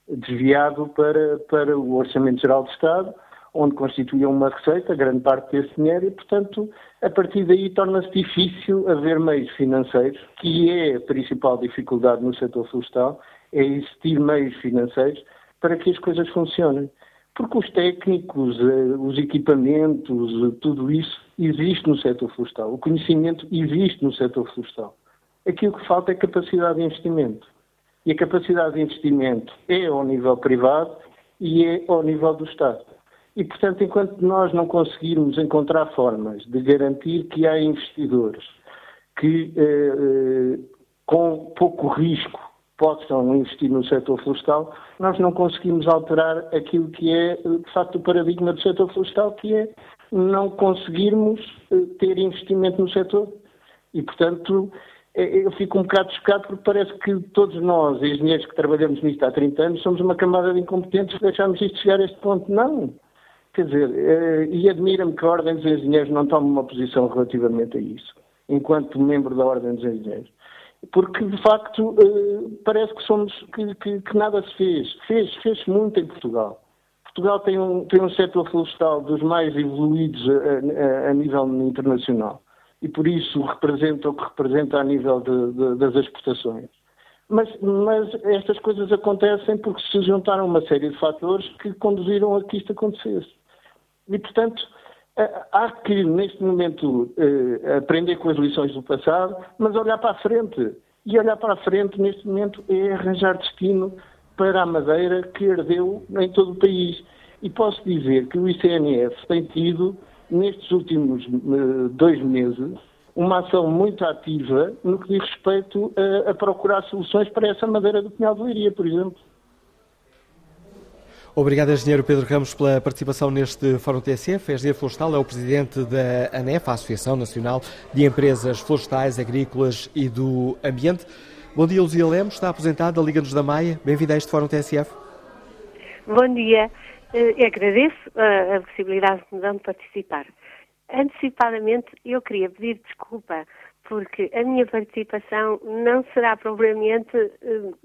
desviado para, para o Orçamento Geral do Estado, onde constituía uma receita, grande parte desse dinheiro, e, portanto, a partir daí torna-se difícil haver meios financeiros, que é a principal dificuldade no setor florestal, é existir meios financeiros para que as coisas funcionem. Porque os técnicos, eh, os equipamentos, eh, tudo isso existe no setor florestal. O conhecimento existe no setor florestal. Aquilo que falta é capacidade de investimento. E a capacidade de investimento é ao nível privado e é ao nível do Estado. E, portanto, enquanto nós não conseguirmos encontrar formas de garantir que há investidores que, eh, eh, com pouco risco, possam investir no setor florestal, nós não conseguimos alterar aquilo que é, de facto, o paradigma do setor florestal, que é não conseguirmos eh, ter investimento no setor. E, portanto, é, eu fico um bocado chocado porque parece que todos nós, engenheiros que trabalhamos nisto há 30 anos, somos uma camada de incompetentes que deixamos isto chegar a este ponto. Não. Quer dizer, é, e admira-me que a Ordem dos Engenheiros não tome uma posição relativamente a isso, enquanto membro da Ordem dos Engenheiros. Porque, de facto, é, parece que somos que, que, que nada se fez. Fez, fez-se muito em Portugal. Portugal tem um, tem um setor florestal dos mais evoluídos a, a, a nível internacional e por isso representa o que representa a nível de, de, das exportações. Mas, mas, estas coisas acontecem porque se juntaram uma série de fatores que conduziram a que isto acontecesse. E, portanto, há que, neste momento, eh, aprender com as lições do passado, mas olhar para a frente. E olhar para a frente, neste momento, é arranjar destino para a madeira que herdeu em todo o país. E posso dizer que o ICNF tem tido nestes últimos uh, dois meses, uma ação muito ativa no que diz respeito a, a procurar soluções para essa madeira do Pinhal de Leiria, por exemplo. Obrigado, engenheiro Pedro Ramos, pela participação neste Fórum TSF. Engenheiro florestal é o presidente da ANEF, a Associação Nacional de Empresas Florestais, Agrícolas e do Ambiente. Bom dia, Luzia Lemos, está aposentada, Liga-nos da Maia. Bem-vinda a este Fórum TSF. Bom dia. Uh, agradeço uh, a possibilidade que me dão de participar. Antecipadamente, eu queria pedir desculpa, porque a minha participação não será propriamente uh,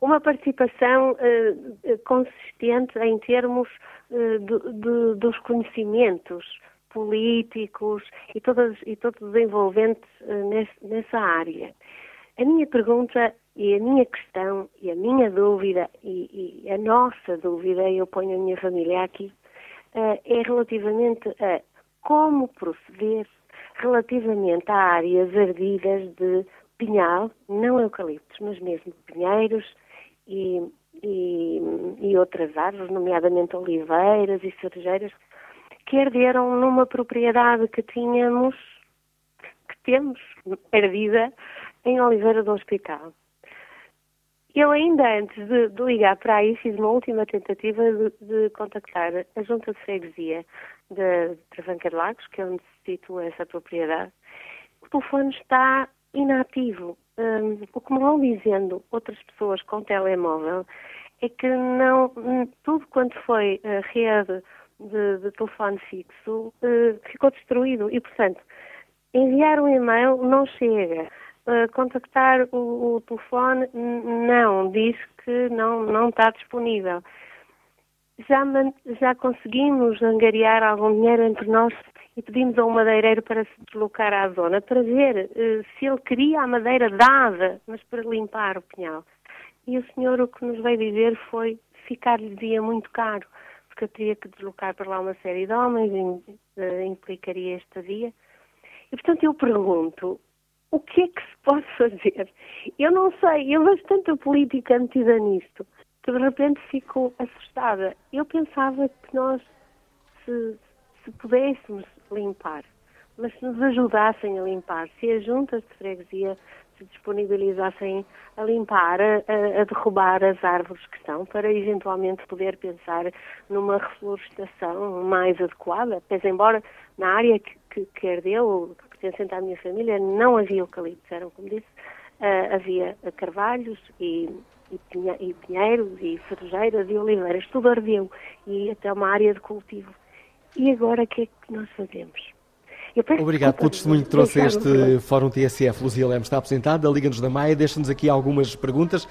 uma participação uh, consistente em termos uh, dos conhecimentos políticos e, todas, e todos os envolventes uh, nesse, nessa área. A minha pergunta e a minha questão e a minha dúvida e, e a nossa dúvida, eu ponho a minha família aqui, é relativamente a como proceder relativamente a áreas ardidas de pinhal, não eucaliptos, mas mesmo pinheiros e, e, e outras árvores, nomeadamente oliveiras e cerejeiras, que arderam numa propriedade que tínhamos, que temos ardida em Oliveira do Hospital. Eu ainda antes de, de, ligar para aí fiz uma última tentativa de, de contactar a Junta de Freguesia de Travanca de Lagos, que é onde se situa essa propriedade. O telefone está inativo. Um, o que me vão dizendo outras pessoas com telemóvel é que não tudo quanto foi a rede de, de telefone fixo uh, ficou destruído e, portanto, enviar um e-mail não chega. Uh, contactar o, o, telefone não, diz que não, não está disponível. Já, já conseguimos angariar algum dinheiro entre nós e pedimos a um madeireiro para se deslocar à zona para ver uh, se ele queria a madeira dada, mas para limpar o pinhal. E o senhor o que nos veio dizer foi ficar-lhe dia muito caro, porque eu teria que deslocar para lá uma série de homens, uh, implicaria esta via. E portanto eu pergunto, o que é que se pode fazer? Eu não sei, eu vejo tanta política metida nisto, que de repente fico assustada. Eu pensava que nós, se, se pudéssemos limpar, mas se nos ajudassem a limpar, se as juntas de freguesia se disponibilizassem a limpar, a, a, derrubar as árvores que estão, para eventualmente poder pensar numa reflorestação mais adequada, pese embora na área que, que, que ardeu, que pertencente à minha família, não havia eucaliptos, eram, como disse, havia carvalhos e, e pinheiros e cerejeiras e oliveiras, tudo ardeu, e até uma área de cultivo. E agora o que é que nós fazemos? Obrigado pelo testemunho que trouxe este Fórum TSF. Luzia Lemos está apresentada, Liga-nos da Maia, deixa-nos aqui algumas perguntas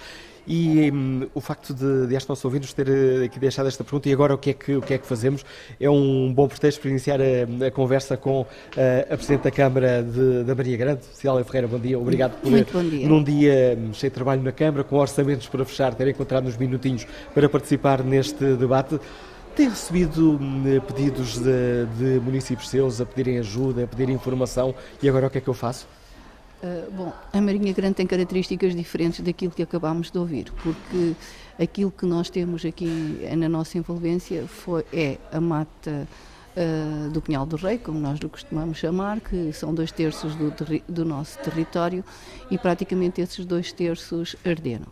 e hum, o facto de, de este nosso ouvidos ter eh, aqui deixado esta pergunta e agora o que é que, o que, é que fazemos é um bom pretexto para iniciar a, a conversa com a, eh, a Presidente da Câmara de, da Maria Grande, Cília Ferreira, bom dia, obrigado por, Muito bom dia. num dia hum, cheio de trabalho na Câmara, com orçamentos para fechar, ter encontrado uns minutinhos para participar neste debate. Tem recebido hum, pedidos de, de, municípios seus a pedirem ajuda, a pedirem informação e agora o que é que eu faço? Uh, bom, a Marinha Grande tem características diferentes daquilo que acabámos de ouvir, porque aquilo que nós temos aqui na nossa envolvência foi, é a mata uh, do Pinhal do Rei, como nós costumamos chamar, que são dois terços do, do nosso território e praticamente esses dois terços arderam.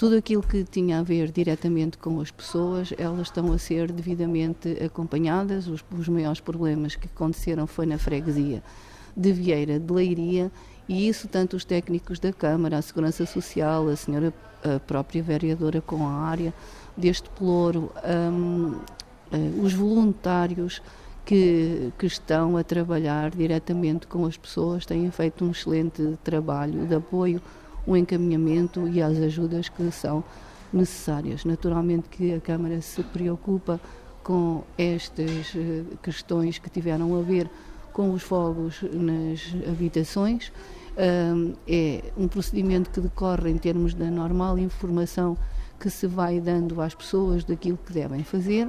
Tudo aquilo que tinha a ver diretamente com as pessoas, elas estão a ser devidamente acompanhadas. Os, os maiores problemas que aconteceram foi na freguesia de Vieira de Leiria e isso tanto os técnicos da Câmara, a Segurança Social, a senhora a própria vereadora com a área deste pelouro, um, uh, os voluntários que, que, estão a trabalhar diretamente com as pessoas têm feito um excelente trabalho de apoio o encaminhamento e as ajudas que são necessárias. Naturalmente que a Câmara se preocupa com estas eh, questões que tiveram a ver com os fogos nas habitações. É um procedimento que decorre em termos da normal informação que se vai dando às pessoas daquilo que devem fazer.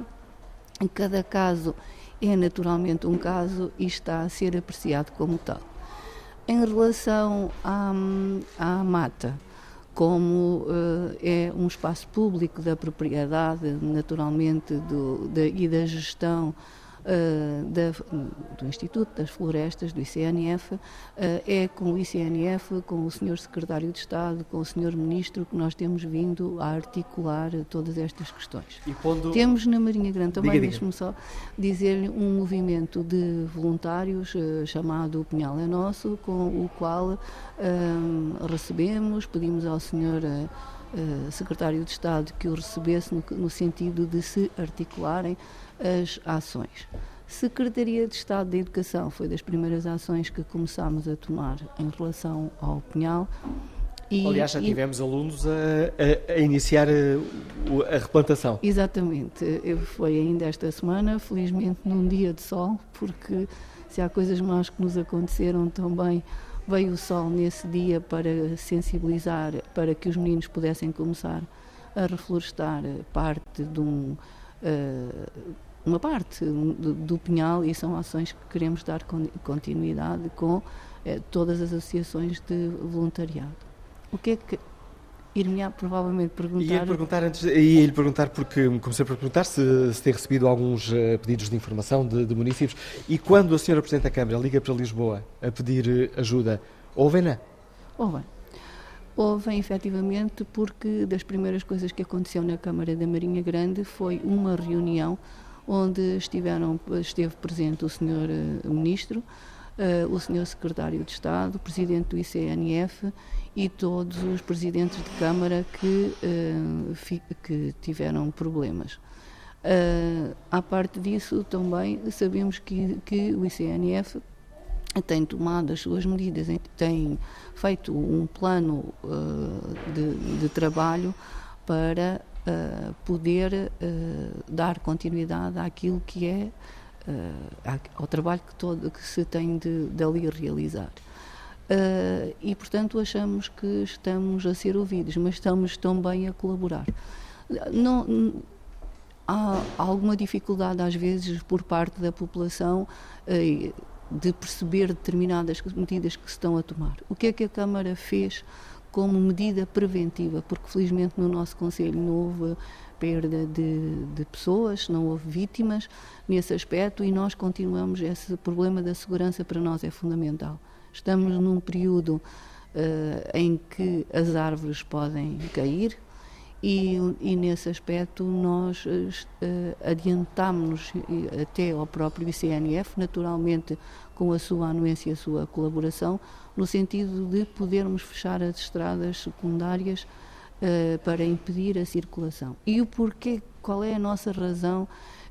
Cada caso é naturalmente um caso e está a ser apreciado como tal. Em relação à, à mata, como uh, é um espaço público da propriedade, naturalmente, do, da, e da gestão uh, da, do Instituto das Florestas, do ICNF, uh, é com o ICNF, com o Sr. Secretário de Estado, com o Sr. Ministro, que nós temos vindo a articular todas estas questões. Pondo... Temos na Marinha Grande também, deixe-me só dizer-lhe, um movimento de voluntários uh, chamado O Pinhal é Nosso, com o qual recebemos, pedimos ao Sr. Secretário de Estado que o recebesse no, no, sentido de se articularem as ações. Secretaria de Estado da Educação foi das primeiras ações que começámos a tomar em relação ao Pinhal E, Aliás, já tivemos e... alunos a, a, a iniciar a, a, replantação. Exatamente. Foi ainda esta semana, felizmente num dia de sol, porque se há coisas más que nos aconteceram também, veio o sol nesse dia para sensibilizar, para que os meninos pudessem começar a reflorestar parte de um. Uh, uma parte do, do Pinhal e são ações que queremos dar continuidade com uh, todas as associações de voluntariado. O que é que ir-me provavelmente perguntar. Ia perguntar antes, ia lhe perguntar porque comecei por perguntar se, se tem recebido alguns uh, pedidos de informação de, de, municípios e quando a senhora Presidente da Câmara liga para Lisboa a pedir eh, ajuda, ouvem-na? Ouvem. Ouvem efetivamente porque das primeiras coisas que aconteceu na Câmara da Marinha Grande foi uma reunião onde estiveram, esteve presente o senhor uh, Ministro, uh, o Sr. Secretário de Estado, o Presidente do ICNF e todos os Presidentes de Câmara que, uh, que tiveram problemas. Uh, à parte disso, também sabemos que, que o ICNF tem tomado as suas medidas, tem feito um plano de, de, trabalho para uh, poder uh, dar continuidade àquilo que é uh, ao trabalho que, todo, que se tem de, de ali realizar. E, portanto, achamos que estamos a ser ouvidos, mas estamos também a colaborar. Não, há alguma dificuldade, às vezes, por parte da população de perceber determinadas medidas que se estão a tomar. O que é que a Câmara fez como medida preventiva? Porque, felizmente, no nosso Conselho não houve perda de, de, pessoas, não houve vítimas nesse aspecto e nós continuamos, esse problema da segurança para nós é fundamental. Estamos num período uh, em que as árvores podem cair e, e nesse aspecto nós uh, adiantamos até ao próprio ICNF, naturalmente com a sua anuência e a sua colaboração, no sentido de podermos fechar as estradas secundárias uh, para impedir a circulação. E o porquê, qual é a nossa razão,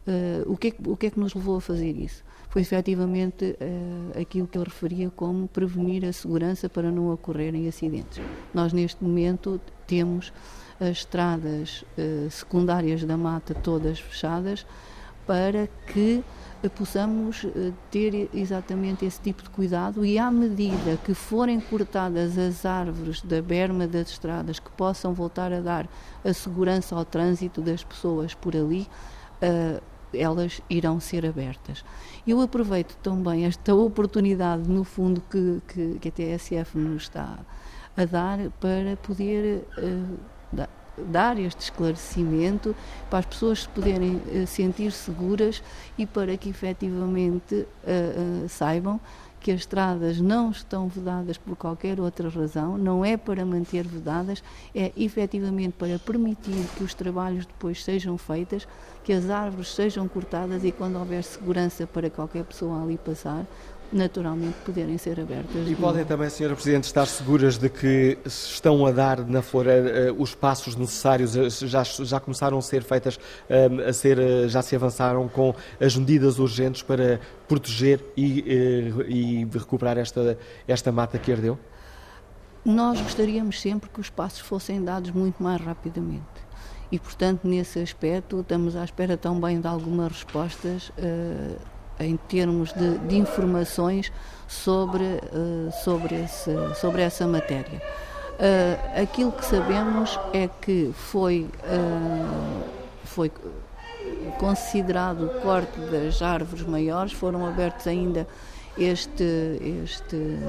uh, o, que é, o que é que nos levou a fazer isso? Foi efetivamente uh, aquilo que eu referia como prevenir a segurança para não ocorrerem acidentes. Nós, neste momento, temos as estradas secundárias da mata todas fechadas para que possamos eh, ter exatamente esse tipo de cuidado e à medida que forem cortadas as árvores da berma das estradas que possam voltar a dar a segurança ao trânsito das pessoas por ali, uh, elas irão ser abertas. Eu aproveito também esta oportunidade, no fundo, que, que, que a TSF nos está a dar para poder uh, dar, dar este esclarecimento para as pessoas se poderem uh, sentir seguras e para que efetivamente uh, uh, saibam que as estradas não estão vedadas por qualquer outra razão, não é para manter vedadas, é efetivamente para permitir que os trabalhos depois sejam feitos, que as árvores sejam cortadas e quando houver segurança para qualquer pessoa ali passar, naturalmente poderem ser abertas. E podem também, Sra. Presidente, estar seguras de que se estão a dar na Flora uh, os passos necessários, uh, já, já começaram a ser feitas, uh, a ser, já se avançaram com as medidas urgentes para proteger e, e recuperar esta, esta mata que ardeu? Nós gostaríamos sempre que os passos fossem dados muito mais rapidamente. E, portanto, nesse aspecto, estamos à espera também de algumas respostas em termos de, de informações sobre, uh, sobre, esse, sobre essa matéria. Uh, aquilo que sabemos é que foi, uh, foi considerado o corte das árvores maiores, foram abertos ainda este, este,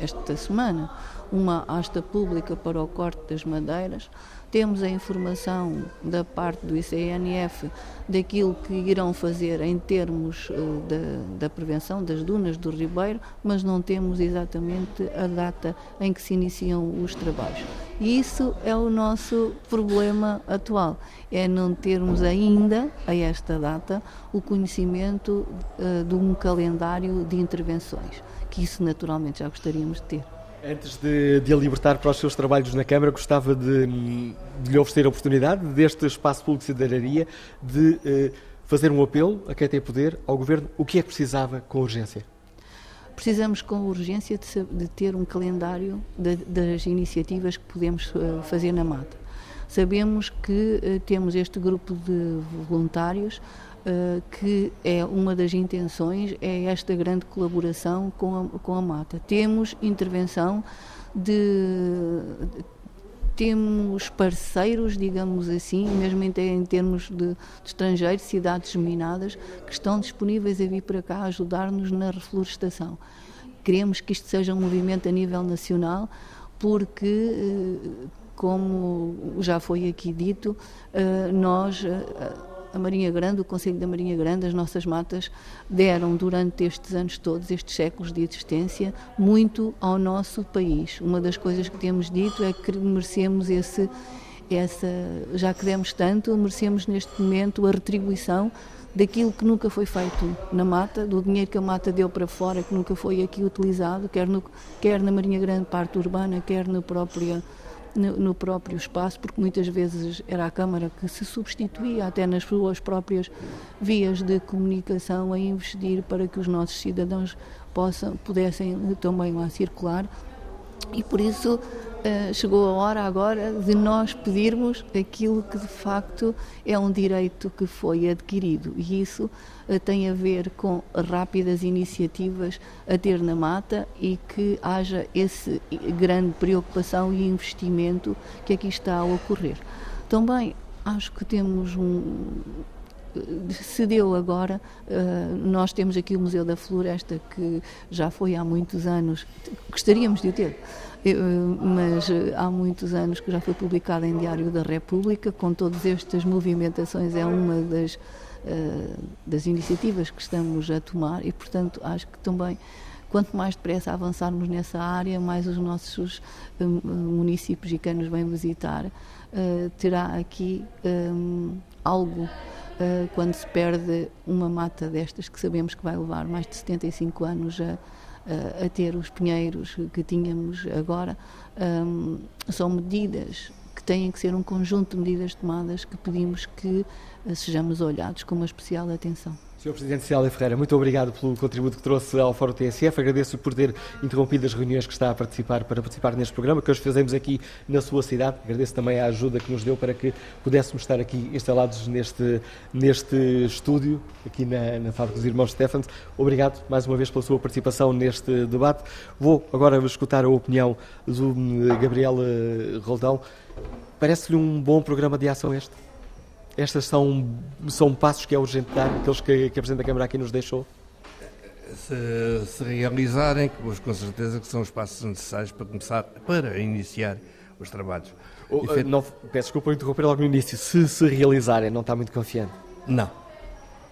esta semana uma asta pública para o corte das madeiras. Temos a informação da parte do ICNF daquilo que irão fazer em termos uh, da, da, prevenção das dunas do Ribeiro, mas não temos exatamente a data em que se iniciam os trabalhos. E isso é o nosso problema atual, é não termos ainda, a esta data, o conhecimento uh, de um calendário de intervenções, que isso naturalmente já gostaríamos de ter. Antes de, de a libertar para os seus trabalhos na Câmara, gostava de, de lhe oferecer a oportunidade, deste espaço público de cidadania, de eh, fazer um apelo a quem tem poder, ao Governo, o que é que precisava com urgência? precisamos com urgência de, de ter um calendário de, das iniciativas que podemos uh, fazer na mata. Sabemos que uh, temos este grupo de voluntários uh, que é uma das intenções, é esta grande colaboração com a, com a mata. Temos intervenção de temos parceiros, digamos assim, mesmo em, termos de, de, estrangeiros, cidades minadas, que estão disponíveis a vir para cá ajudar-nos na reflorestação. Queremos que isto seja um movimento a nível nacional, porque, eh, como já foi aqui dito, eh, nós a Marinha Grande, o Conselho da Marinha Grande, as nossas matas deram durante estes anos todos, estes séculos de existência, muito ao nosso país. Uma das coisas que temos dito é que merecemos esse, essa, já que demos tanto, merecemos neste momento a retribuição daquilo que nunca foi feito na mata, do dinheiro que a mata deu para fora, que nunca foi aqui utilizado, quer, no, quer na Marinha Grande parte urbana, quer na própria no, próprio espaço, porque muitas vezes era a Câmara que se substituía até nas suas próprias vias de comunicação a investir para que os nossos cidadãos possam, pudessem também lá circular. E por isso Uh, chegou a hora agora de nós pedirmos aquilo que de facto é um direito que foi adquirido e isso uh, tem a ver com rápidas iniciativas a ter na mata e que haja esse grande preocupação e investimento que aqui está a ocorrer. Também acho que temos um se deu agora, uh, nós temos aqui o Museu da Floresta que já foi há muitos anos, gostaríamos de o ter, mas há muitos anos que já foi publicado em Diário da República, com todas estas movimentações, é uma das, das iniciativas que estamos a tomar e, portanto, acho que também quanto mais depressa avançarmos nessa área, mais os nossos municípios e quem nos vem visitar terá aqui algo uh, quando se perde uma mata destas que sabemos que vai levar mais de 75 anos a, a, a ter os pinheiros que tínhamos agora, um, são medidas que têm que ser um conjunto de medidas tomadas que pedimos que uh, sejamos olhados com uma especial atenção. Sr. Presidente Célia Ferreira, muito obrigado pelo contributo que trouxe ao Fórum TSF. Agradeço por ter interrompido as reuniões que está a participar para participar neste programa que hoje fazemos aqui na sua cidade. Agradeço também a ajuda que nos deu para que pudéssemos estar aqui instalados neste, neste estúdio, aqui na, na Fábrica dos Irmãos Stephens. Obrigado mais uma vez pela sua participação neste debate. Vou agora escutar a opinião do Gabriel Roldão. Parece-lhe um bom programa de ação este? Estas são, são passos que é urgente dar, aqueles que, que a Presidente da Câmara aqui nos deixou? Se, se realizarem, pois com certeza que são os passos necessários para começar, para iniciar os trabalhos. Oh, não, peço desculpa por interromper logo no início. Se se realizarem, não está muito confiante? Não.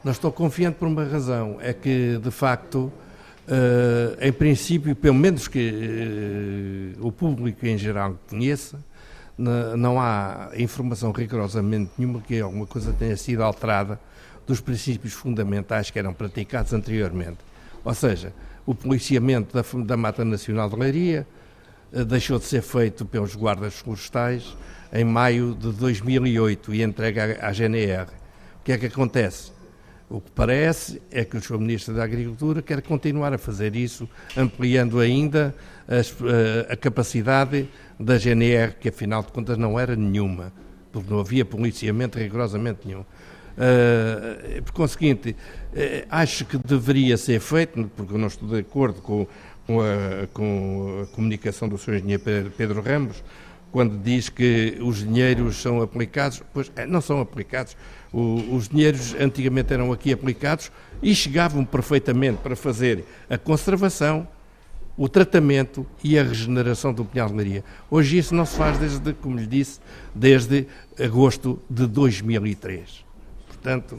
Não estou confiante por uma razão. É que, de facto, uh, em princípio, pelo menos que uh, o público em geral conheça, não há informação rigorosamente nenhuma que alguma coisa tenha sido alterada dos princípios fundamentais que eram praticados anteriormente. Ou seja, o policiamento da, da Mata Nacional de Leiria eh, deixou de ser feito pelos guardas florestais em maio de 2008 e entregue à, GNR. O que é que acontece? O que parece é que o Sr. Ministro da Agricultura quer continuar a fazer isso, ampliando ainda as, eh, a, capacidade da GNR, que afinal de contas não era nenhuma, porque não havia policiamento rigorosamente nenhum. Uh, por conseguinte, uh, acho que deveria ser feito, porque eu não estou de acordo com, com, a, com a comunicação do Sr. Engenheiro Pedro Ramos, quando diz que os dinheiros são aplicados, pois não são aplicados o, os dinheiros antigamente eram aqui aplicados e chegavam perfeitamente para fazer a conservação, o tratamento e a regeneração do pinhal de leiria. Hoje isso não se faz desde, como lhe disse, desde agosto de 2003. Portanto,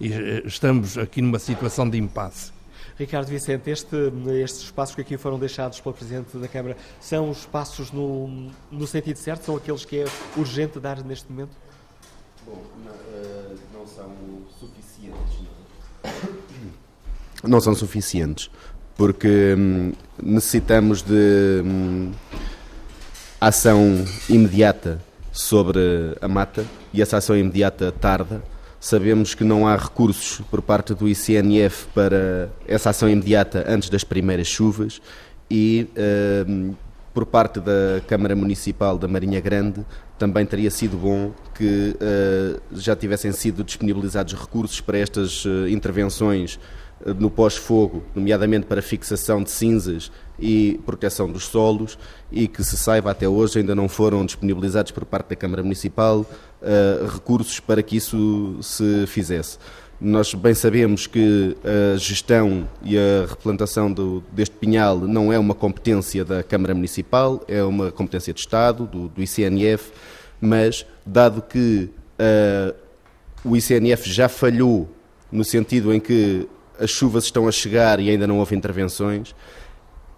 eh, estamos aqui numa situação de impasse. Ricardo Vicente, este, estes espaços que aqui foram deixados pelo Presidente da Câmara são os passos no, no sentido certo? São aqueles que é urgente dar neste momento? Bom, não, uh, não são suficientes. Não. não são suficientes, porque hum, necessitamos de hum, ação imediata sobre a mata e essa ação imediata tarda, Sabemos que não há recursos por parte do ICNF para essa ação imediata antes das primeiras chuvas e uh, por parte da Câmara Municipal da Marinha Grande também teria sido bom que uh, já tivessem sido disponibilizados recursos para estas uh, intervenções no pós-fogo, nomeadamente para fixação de cinzas e proteção dos solos, e que se saiba até hoje ainda não foram disponibilizados por parte da Câmara Municipal uh, recursos para que isso se fizesse. Nós bem sabemos que a gestão e a replantação do, deste pinhal não é uma competência da Câmara Municipal, é uma competência de Estado, do, do ICNF, mas dado que uh, o ICNF já falhou no sentido em que as chuvas estão a chegar e ainda não houve intervenções.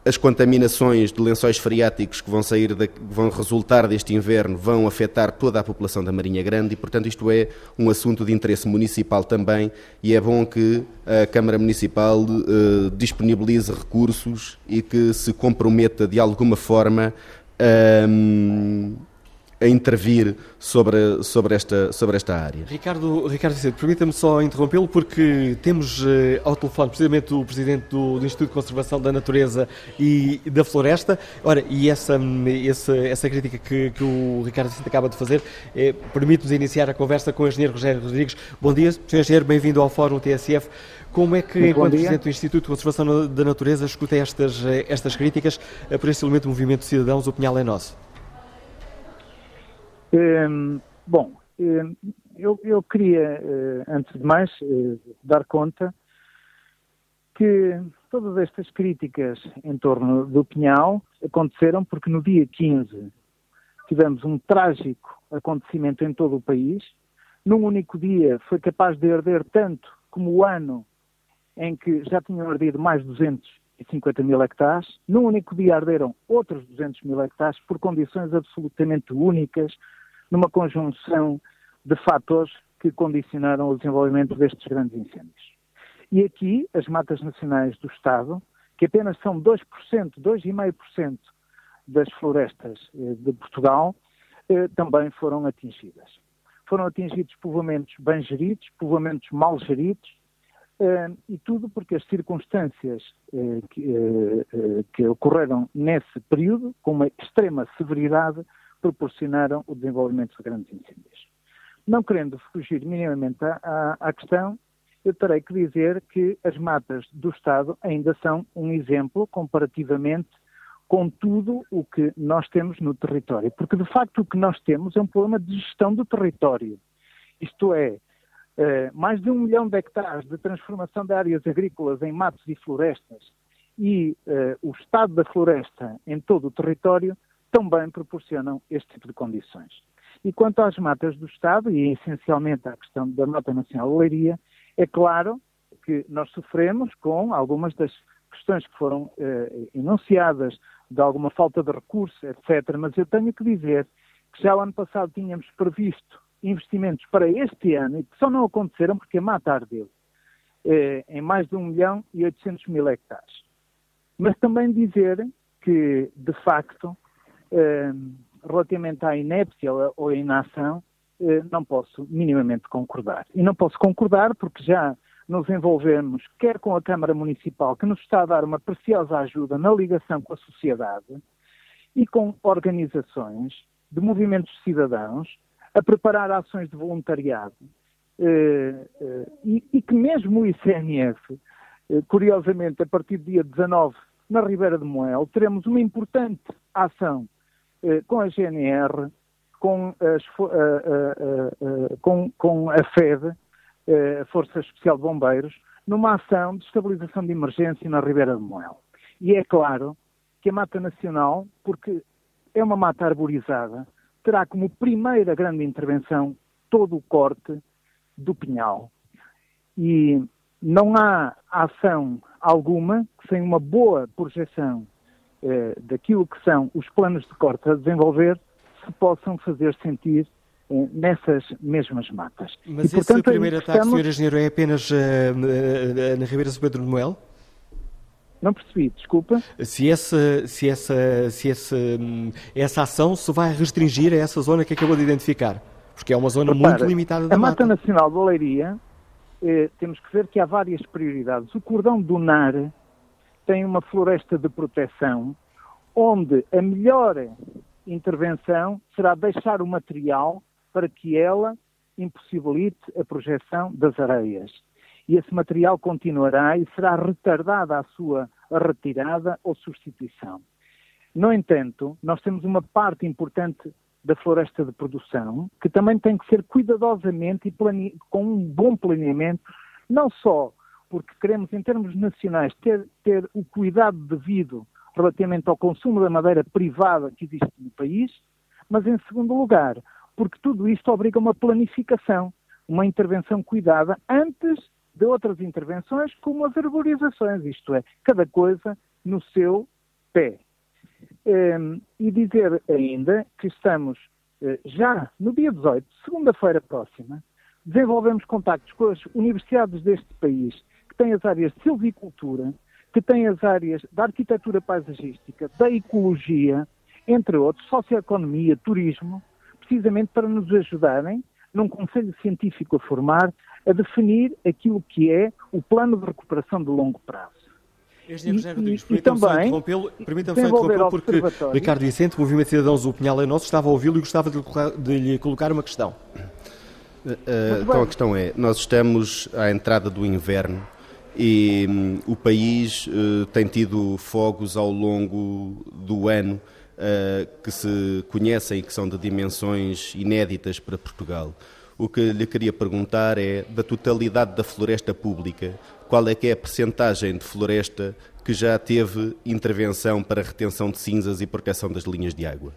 As contaminações de lençóis freáticos que vão sair, vão resultar deste inverno, vão afetar toda a população da Marinha Grande e, portanto, isto é um assunto de interesse municipal também e é bom que a Câmara Municipal uh, disponibilize recursos e que se comprometa de alguma forma a. Um, a intervir sobre, sobre, esta, sobre esta área. Ricardo, Ricardo Vicente, permita-me só interrompê-lo porque temos eh, ao telefone precisamente o Presidente do, do, Instituto de Conservação da Natureza e da Floresta. Ora, e essa, essa, essa crítica que, que o Ricardo Vicente acaba de fazer eh, permite-nos iniciar a conversa com o Engenheiro Rogério Rodrigues. Bom dia, Sr. Engenheiro, bem-vindo ao Fórum TSF. Como é que, Muito enquanto Presidente do Instituto de Conservação da Natureza, escuta estas, eh, estas críticas por este elemento do Movimento de Cidadãos, o Pinhal é Nosso? Um, bom, um, eu, eu, queria, uh, antes de mais, uh, dar conta que todas estas críticas em torno do Pinhal aconteceram porque no dia 15 tivemos um trágico acontecimento em todo o país. Num único dia foi capaz de arder tanto como o ano em que já tinham ardido mais de 250 mil hectares. Num único dia arderam outros 200 mil hectares por condições absolutamente únicas, numa conjunção de fatores que condicionaram o desenvolvimento destes grandes incêndios. E aqui, as matas nacionais do Estado, que apenas são 2%, 2,5% das florestas eh, de Portugal, eh, também foram atingidas. Foram atingidos povoamentos bem geridos, povoamentos mal geridos, eh, e tudo porque as circunstâncias que ocorreram nesse período, com uma extrema severidade, proporcionaram o desenvolvimento de grandes incêndios. Não querendo fugir minimamente à, à, questão, eu terei que dizer que as matas do Estado ainda são um exemplo comparativamente com tudo o que nós temos no território. Porque, de facto, o que nós temos é um problema de gestão do território. Isto é, eh, mais de um milhão de hectares de transformação de áreas agrícolas em matos e florestas e eh, o estado da floresta em todo o território também proporcionam este tipo de condições. E quanto às matas do Estado, e essencialmente à questão da Mata Nacional de Leiria, é claro que nós sofremos com algumas das questões que foram eh, enunciadas, de alguma falta de recursos, etc. Mas eu tenho que dizer que já o ano passado tínhamos previsto investimentos para este ano e que só não aconteceram porque a mata ardeu eh, em mais de 1 milhão e 800 mil hectares. Mas também dizer que, de facto, relativamente à inépcia ou à inação, eh, não posso minimamente concordar. E não posso concordar porque já nos envolvemos, quer com a Câmara Municipal, que nos está a dar uma preciosa ajuda na ligação com a sociedade, e com organizações de movimentos de cidadãos, a preparar ações de voluntariado, eh, eh, e, que mesmo o ICNF, curiosamente, a partir do dia 19, na Ribeira de Moel, teremos uma importante ação com a GNR, com, as, com, com a FED, eh, a Força Especial de Bombeiros, numa ação de estabilização de emergência na Ribeira de Moel. E é claro que a Mata Nacional, porque é uma mata arborizada, terá como primeira grande intervenção todo o corte do pinhal. E não há ação alguma sem uma boa projeção eh, daquilo que são os planos de corte a desenvolver se possam fazer sentir eh, nessas mesmas matas. Mas e, esse portanto, primeiro ataque, estamos... Sr. Engenheiro, é apenas uh, na Ribeira de Pedro de Moel? Não percebi, desculpa. Se, essa, se, essa, se essa, essa ação se vai restringir a essa zona que acabou de identificar? Porque é uma zona Repara, muito limitada da a Mata. A Mata Nacional da Leiria, eh, temos que ver que há várias prioridades. O cordão do NAR tem uma floresta de proteção, onde a melhor intervenção será deixar o material para que ela impossibilite a projeção das areias. E esse material continuará e será retardada a sua retirada ou substituição. No entanto, nós temos uma parte importante da floresta de produção que também tem que ser cuidadosamente e com um bom planeamento, não só porque queremos, em termos nacionais, ter, ter o cuidado devido relativamente ao consumo da madeira privada que existe no país, mas, em segundo lugar, porque tudo isto obriga uma planificação, uma intervenção cuidada antes de outras intervenções, como as arborizações, isto é, cada coisa no seu pé. Ehm, e dizer ainda que estamos eh, já no dia 18, segunda-feira próxima, desenvolvemos contactos com as universidades deste país, que têm as áreas de silvicultura, que têm as áreas da arquitetura paisagística, da ecologia, entre outros, socioeconomia, turismo, precisamente para nos ajudarem, num conselho científico a formar, a definir aquilo que é o plano de recuperação de longo prazo. Engenheiro José Rodrigues, permitam-me só interrompê-lo, permitam só interrompê-lo porque Ricardo Vicente, Movimento Cidadãos, o Pinhal é nosso, estava a ouvi-lo e gostava de lhe, colocar, de lhe colocar uma questão. Uh, então a questão é, nós estamos à entrada do inverno e um, o país uh, tem tido fogos ao longo do ano uh, que se conhecem e que são de dimensões inéditas para Portugal. O que lhe queria perguntar é, da totalidade da floresta pública, qual é que é a percentagem de floresta que já teve intervenção para retenção de cinzas e proteção das linhas de água?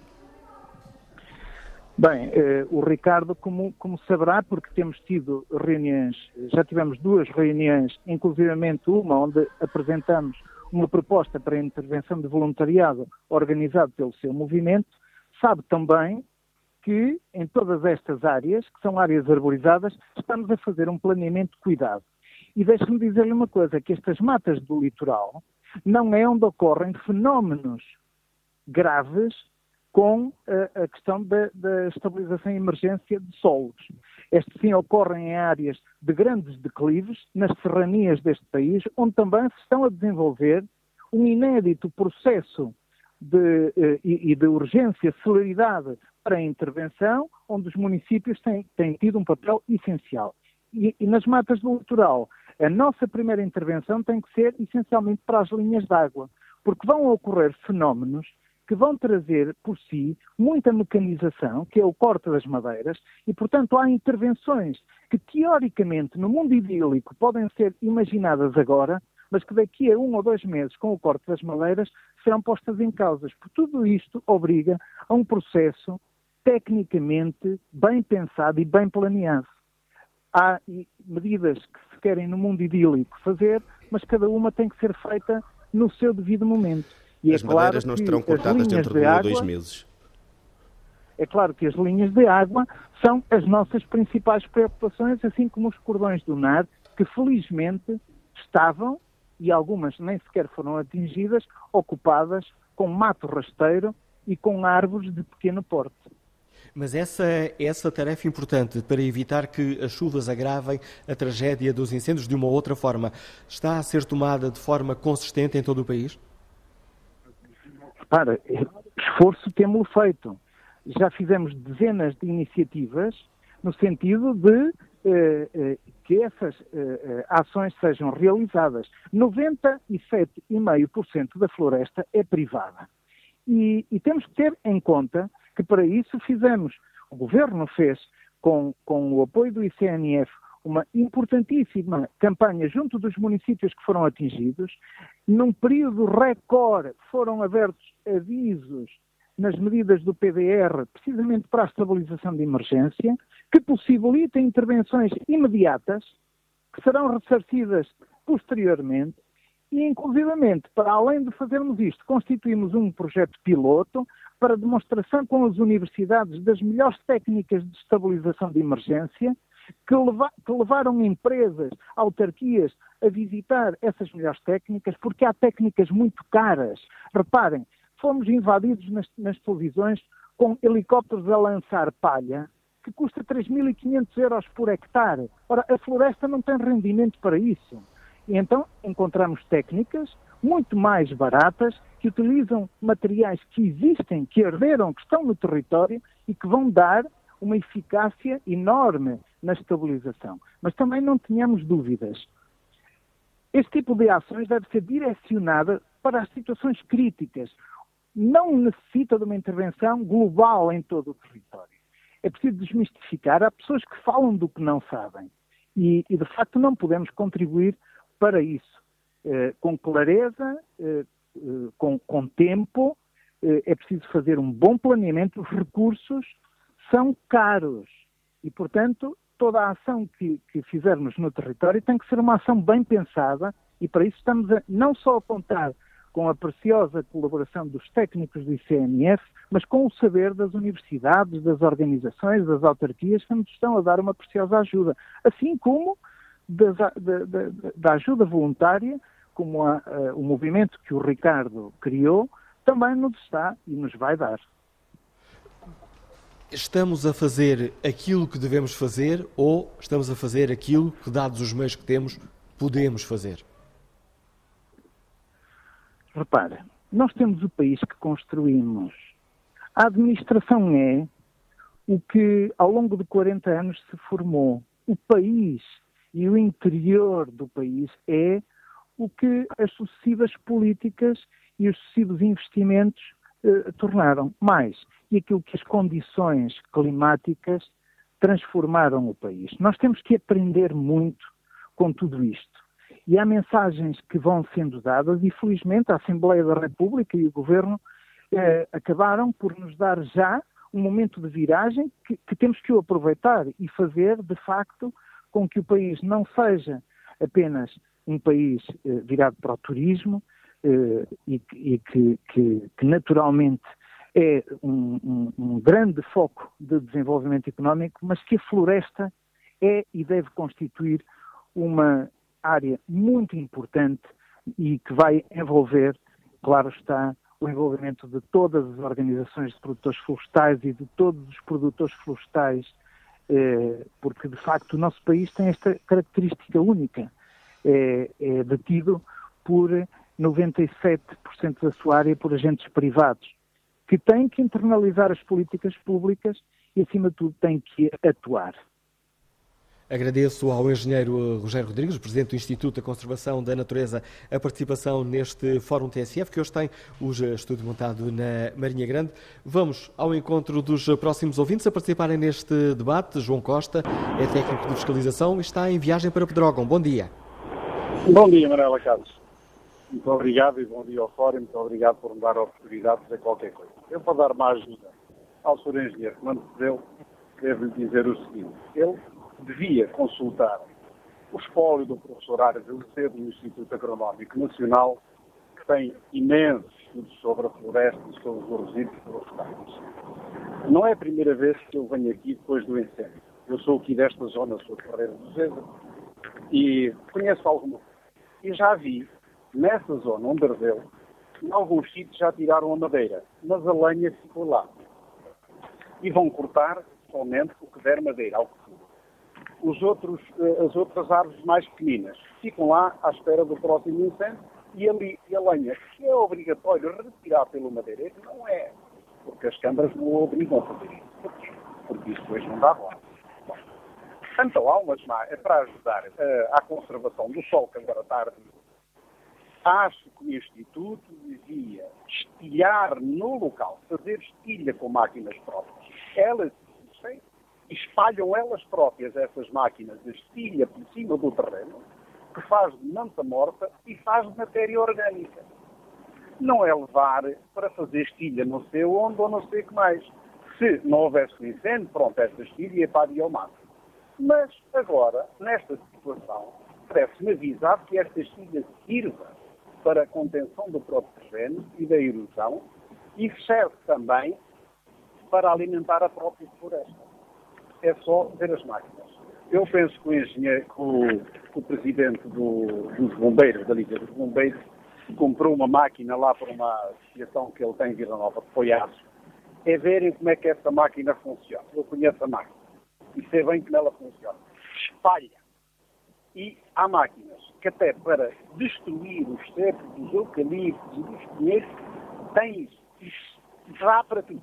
Bem, eh, o Ricardo, como, como, saberá, porque temos tido reuniões, já tivemos duas reuniões, inclusivamente uma onde apresentamos uma proposta para a intervenção de voluntariado organizado pelo seu movimento, sabe também que em todas estas áreas, que são áreas arborizadas, estamos a fazer um planeamento cuidado. E deixe-me dizer-lhe uma coisa, que estas matas do litoral não é onde ocorrem fenómenos graves com a, a questão da, da, estabilização e emergência de solos. Estes sim ocorrem em áreas de grandes declives, nas serranias deste país, onde também se estão a desenvolver um inédito processo de, eh, e, e de urgência, celeridade para a intervenção, onde os municípios têm, têm tido um papel essencial. E, e, nas matas do litoral, a nossa primeira intervenção tem que ser essencialmente para as linhas d'água, porque vão ocorrer fenómenos que vão trazer por si muita mecanização, que é o corte das madeiras, e, portanto, há intervenções que, teoricamente, no mundo idílico, podem ser imaginadas agora, mas que daqui a um ou dois meses, com o corte das madeiras, serão postas em causas. Por tudo isto obriga a um processo tecnicamente bem pensado e bem planeado. Há medidas que se querem no mundo idílico fazer, mas cada uma tem que ser feita no seu devido momento. E é as é madeiras claro não estarão cortadas dentro de um ou dois meses. É claro que as linhas de água são as nossas principais preocupações, assim como os cordões do NAR, que felizmente estavam, e algumas nem sequer foram atingidas, ocupadas com mato rasteiro e com árvores de pequeno porte. Mas essa, essa tarefa importante para evitar que as chuvas agravem a tragédia dos incêndios de uma ou outra forma está a ser tomada de forma consistente em todo o país? Para, esforço temos feito. Já fizemos dezenas de iniciativas no sentido de eh, eh, que essas eh, eh ações sejam realizadas. 97,5% da floresta é privada. E, e, temos que ter em conta que para isso fizemos, o Governo fez, com, com o apoio do ICNF, uma importantíssima campanha junto dos municípios que foram atingidos. Num período recorde foram abertos avisos nas medidas do PDR, precisamente para a estabilização de emergência, que possibilitem intervenções imediatas, que serão ressarcidas posteriormente, e, inclusivamente, para além de fazermos isto, constituímos um projeto piloto para demonstração com as universidades das melhores técnicas de estabilização de emergência, que, leva, que levaram empresas, autarquias a visitar essas melhores técnicas, porque há técnicas muito caras. Reparem, fomos invadidos nas, nas televisões com helicópteros a lançar palha, que custa 3.500 euros por hectare. Ora, a floresta não tem rendimento para isso. E então encontramos técnicas muito mais baratas que utilizam materiais que existem, que herderam, que estão no território e que vão dar uma eficácia enorme na estabilização. Mas também não tenhamos dúvidas. Este tipo de ações deve ser direcionada para as situações críticas. Não necessita de uma intervenção global em todo o território. É preciso desmistificar. Há pessoas que falam do que não sabem. E, e de facto, não podemos contribuir para isso. Eh, com clareza, eh, eh, com, com tempo, eh, é preciso fazer um bom planeamento. Os recursos são caros e, portanto, toda a ação que, que, fizermos no território tem que ser uma ação bem pensada e para isso estamos a, não só a contar com a preciosa colaboração dos técnicos do ICMF, mas com o saber das universidades, das organizações, das autarquias que nos estão a dar uma preciosa ajuda, assim como da, da, da, da ajuda voluntária, como a, a, o movimento que o Ricardo criou, também nos está e nos vai dar. Estamos a fazer aquilo que devemos fazer ou estamos a fazer aquilo que, dados os meios que temos, podemos fazer? Repara, nós temos o país que construímos. A administração é o que ao longo de 40 anos se formou. O país e o interior do país é o que as sucessivas políticas e os sucessivos investimentos eh, tornaram mais e aquilo que as condições climáticas transformaram o país. Nós temos que aprender muito com tudo isto. E há mensagens que vão sendo dadas, e felizmente a Assembleia da República e o Governo eh, acabaram por nos dar já um momento de viragem que, que temos que aproveitar e fazer, de facto, com que o país não seja apenas um país eh, virado para o turismo eh, e, e que, que, que, naturalmente é um, um, um grande foco de desenvolvimento económico, mas que a floresta é e deve constituir uma área muito importante e que vai envolver, claro está, o envolvimento de todas as organizações de produtores florestais e de todos os produtores florestais, eh, porque de facto o nosso país tem esta característica única. É, é detido por 97% da sua área por agentes privados que têm que internalizar as políticas públicas e, acima de tudo, têm que atuar. Agradeço ao engenheiro Rogério Rodrigues, presidente do Instituto da Conservação da Natureza, a participação neste Fórum TSF, que hoje tem o estúdio montado na Marinha Grande. Vamos ao encontro dos próximos ouvintes a participarem neste debate. João Costa é técnico de fiscalização e está em viagem para Pedrógão. Bom dia. Bom dia, Manuela Carlos. Muito obrigado e bom dia ao Fórum. Muito obrigado por me dar a oportunidade de qualquer coisa. Eu, para dar uma ajuda ao Sr. Engenheiro Comando dele, devo-lhe dizer o seguinte. Ele devia consultar o espólio do professor Ares Alicedo do Instituto Agronómico Nacional, que tem imensos estudos sobre a floresta e sobre os resíduos florestais. Não é a primeira vez que eu venho aqui depois do incêndio. Eu sou aqui desta zona, sou Ferreira do César, e conheço alguma E já vi nessa zona onde ardeu, em alguns sítios já tiraram a madeira, mas a lenha ficou lá. E vão cortar somente o que der madeira ao futuro. Os outros, eh, as outras árvores mais pequeninas ficam lá à espera do próximo incêndio e, ali, e a lenha, que é obrigatório retirar pelo madeireiro, não é. Porque as câmaras não o obrigam a fazer isso. Porquê? Porque isso depois não dá bom. Então há umas é para ajudar uh, à conservação do sol que agora está Acho que o Instituto devia estilhar no local, fazer estilha com máquinas próprias. Elas espalham elas próprias essas máquinas de estilha por cima do terreno, que faz de manta morta e faz de matéria orgânica. Não é levar para fazer estilha não sei onde ou não sei o que mais. Se não houvesse um incêndio, pronto, esta estilha ia para a biomassa. Mas agora, nesta situação, parece-me avisado que esta estilha sirva para a contenção do próprio terreno e da erosão e serve também para alimentar a própria floresta. É só ver as máquinas. Eu penso que o engenheiro, o, presidente do, dos bombeiros, da Liga dos Bombeiros, comprou uma máquina lá para uma associação que ele tem em Vila Nova, que foi é verem como é que essa máquina funciona. Eu conheço a máquina. e sei bem como ela funciona. Espalha. E há máquinas que até para destruir os cepos, dos eucaliptos e dos pinheiros, tem. Isso dá para tudo.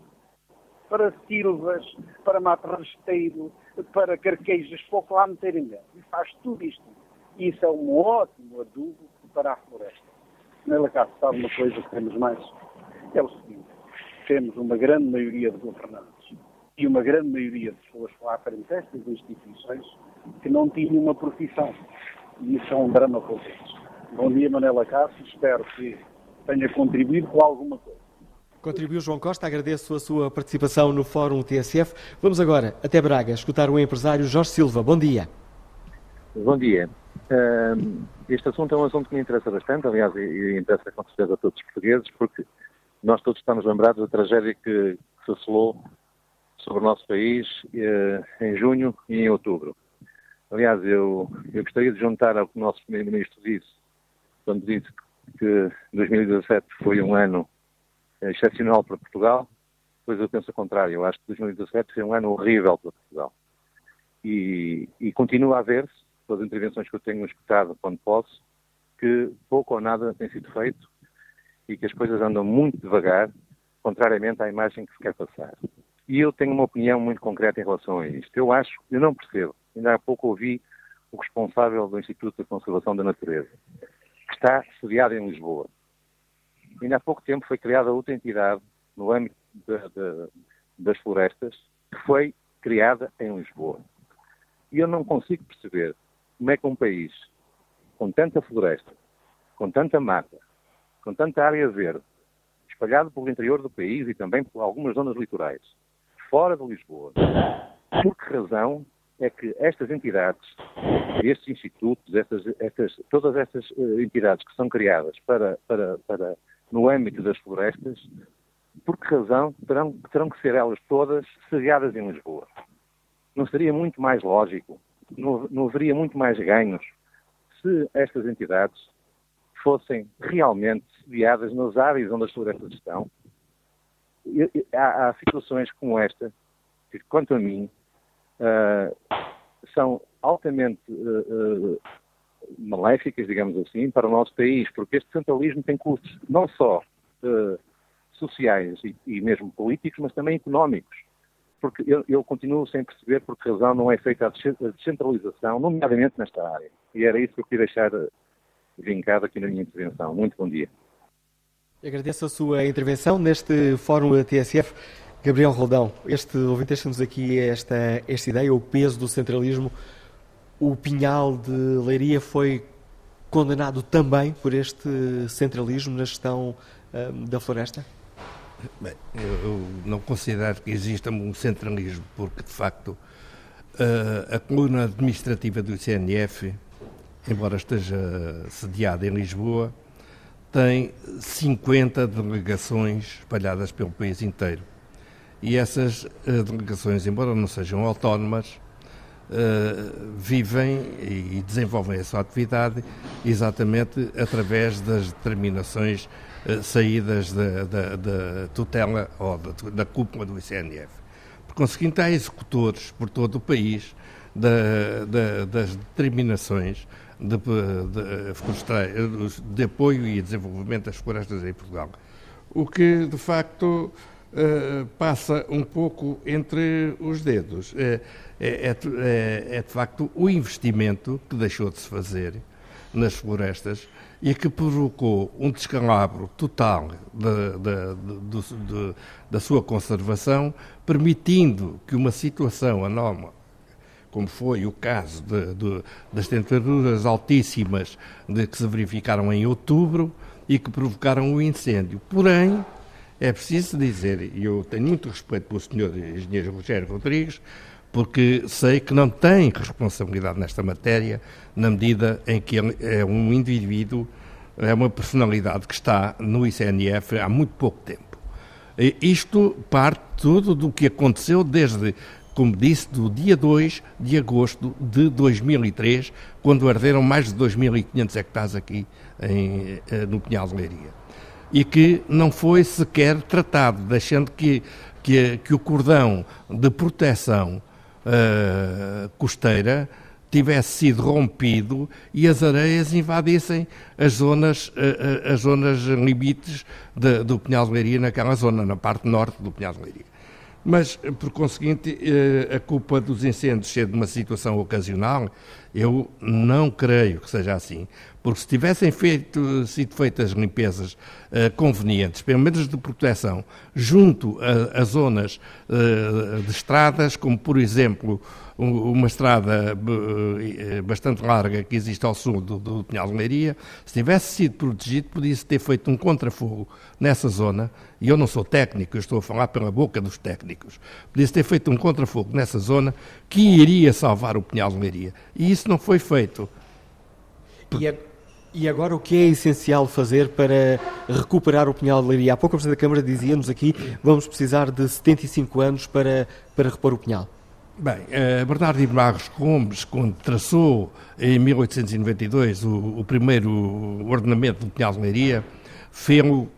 Para silvas, para mato rasteiro, para carquejas, pouco lá meterem dentro. E faz tudo isto. E isso é um ótimo adubo para a floresta. Nela cá sabe uma coisa que temos mais? É o seguinte. Temos uma grande maioria de governantes e uma grande maioria de pessoas lá frente a estas instituições que não tinham uma profissão. E isso é um drama para eles. Bom dia, Manela Cássio. Espero que tenha contribuído com alguma coisa. Contribuiu João Costa, agradeço a sua participação no Fórum TSF. Vamos agora até Braga escutar o empresário Jorge Silva. Bom dia. Bom dia. este assunto é um assunto que me interessa bastante, aliás, e, interessa com certeza a todos os portugueses, porque nós todos estamos lembrados da tragédia que se assolou sobre o nosso país eh, em junho e em outubro. Aliás, eu, eu gostaria de juntar ao que o nosso Primeiro-Ministro disse, quando disse que 2017 foi um ano excepcional para Portugal, pois eu penso o contrário. Eu acho que 2017 foi um ano horrível para Portugal. E, e continua a ver-se, pelas intervenções que eu tenho escutado quando posso, que pouco ou nada tem sido feito e que as coisas andam muito devagar, contrariamente à imagem que se quer passar. E eu tenho uma opinião muito concreta em relação a isto. Eu acho, eu não percebo, ainda há pouco ouvi o responsável do Instituto de Conservação da Natureza, que está sediado em Lisboa. Ainda há pouco tempo foi criada outra entidade no âmbito de, de, das florestas, que foi criada em Lisboa. E eu não consigo perceber como é que um país com tanta floresta, com tanta mata, com tanta área verde, espalhado pelo interior do país e também por algumas zonas litorais, fora de Lisboa, por que razão é que estas entidades, estes institutos, estas, estas, todas estas uh, entidades que são criadas para, para, para, no âmbito das florestas, por que razão terão, terão que ser elas todas sediadas em Lisboa? Não seria muito mais lógico, não, não haveria muito mais ganhos se estas entidades fossem realmente sediadas nas áreas onde as florestas estão há, há, situações como esta, que, quanto a mim, uh, são altamente uh, uh, maléficas, digamos assim, para o nosso país, porque este centralismo tem custos não só sociais e, e, mesmo políticos, mas também económicos. Porque eu, eu, continuo sem perceber por que razão não é feita a descentralização, nomeadamente nesta área. E era isso que eu queria deixar vincado aqui na minha intervenção. Muito bom dia. Agradeço a sua intervenção neste Fórum TSF. Gabriel Roldão, este ouvinte deixa-nos aqui esta, esta ideia, o peso do centralismo. O Pinhal de Leiria foi condenado também por este centralismo na gestão um, da floresta? Bem, eu não considero que exista um centralismo, porque de facto a, a coluna administrativa do CNF, embora esteja sediada em Lisboa, tem 50 delegações espalhadas pelo país inteiro. E essas uh, delegações, embora não sejam autónomas, uh, vivem e desenvolvem a sua atividade exatamente através das determinações uh, saídas da, da, da, tutela ou da, da cúpula do ICNF. Por conseguinte, há executores por todo o país das determinações de, de, de, apoio e desenvolvimento das florestas em Portugal. O que, de facto, uh, passa um pouco entre os dedos. É, é, é, de facto, o investimento que deixou de se fazer nas florestas e que provocou um descalabro total de, de, da sua conservação, permitindo que uma situação anómala como foi o caso de, de, das temperaturas altíssimas de que se verificaram em outubro e que provocaram o incêndio. Porém, é preciso dizer, e eu tenho muito respeito pelo senhor engenheiro Rogério Rodrigues, porque sei que não tem responsabilidade nesta matéria, na medida em que ele é um indivíduo, é uma personalidade que está no ICNF há muito pouco tempo. Isto parte tudo do que aconteceu desde como disse, do dia 2 de agosto de 2003, quando arderam mais de 2.500 hectares aqui em, eh, no Pinhal de Leiria. E que não foi sequer tratado, deixando que, que, que o cordão de proteção uh, costeira tivesse sido rompido e as areias invadissem as zonas, as zonas limites de, do Pinhal de Leiria naquela zona, na parte norte do Pinhal de Leiria. Mas, por conseguinte, a culpa dos incêndios ser de uma situação ocasional, eu não creio que seja assim. Porque se tivessem feito, sido feitas limpezas uh, convenientes, pelo menos de proteção, junto a, a zonas uh, de estradas, como por exemplo uma estrada uh, bastante larga que existe ao sul do, do Pinhal de Leiria, se tivesse sido protegido, podia-se ter feito um contrafogo nessa zona, e eu não sou técnico, eu estou a falar pela boca dos técnicos, podia-se ter feito um contrafogo nessa zona que iria salvar o Pinhal de Leiria. E isso não foi feito. E, é, e agora o que é essencial fazer para recuperar o Pinhal de Leiria? Há pouco a Presidente da Câmara dizia-nos aqui vamos precisar de 75 anos para, para repor o Pinhal. Bem, uh, Bernardino Barros Gomes, quando traçou em 1892 o, o primeiro ordenamento do Pinhal de Leiria, fez-o uh,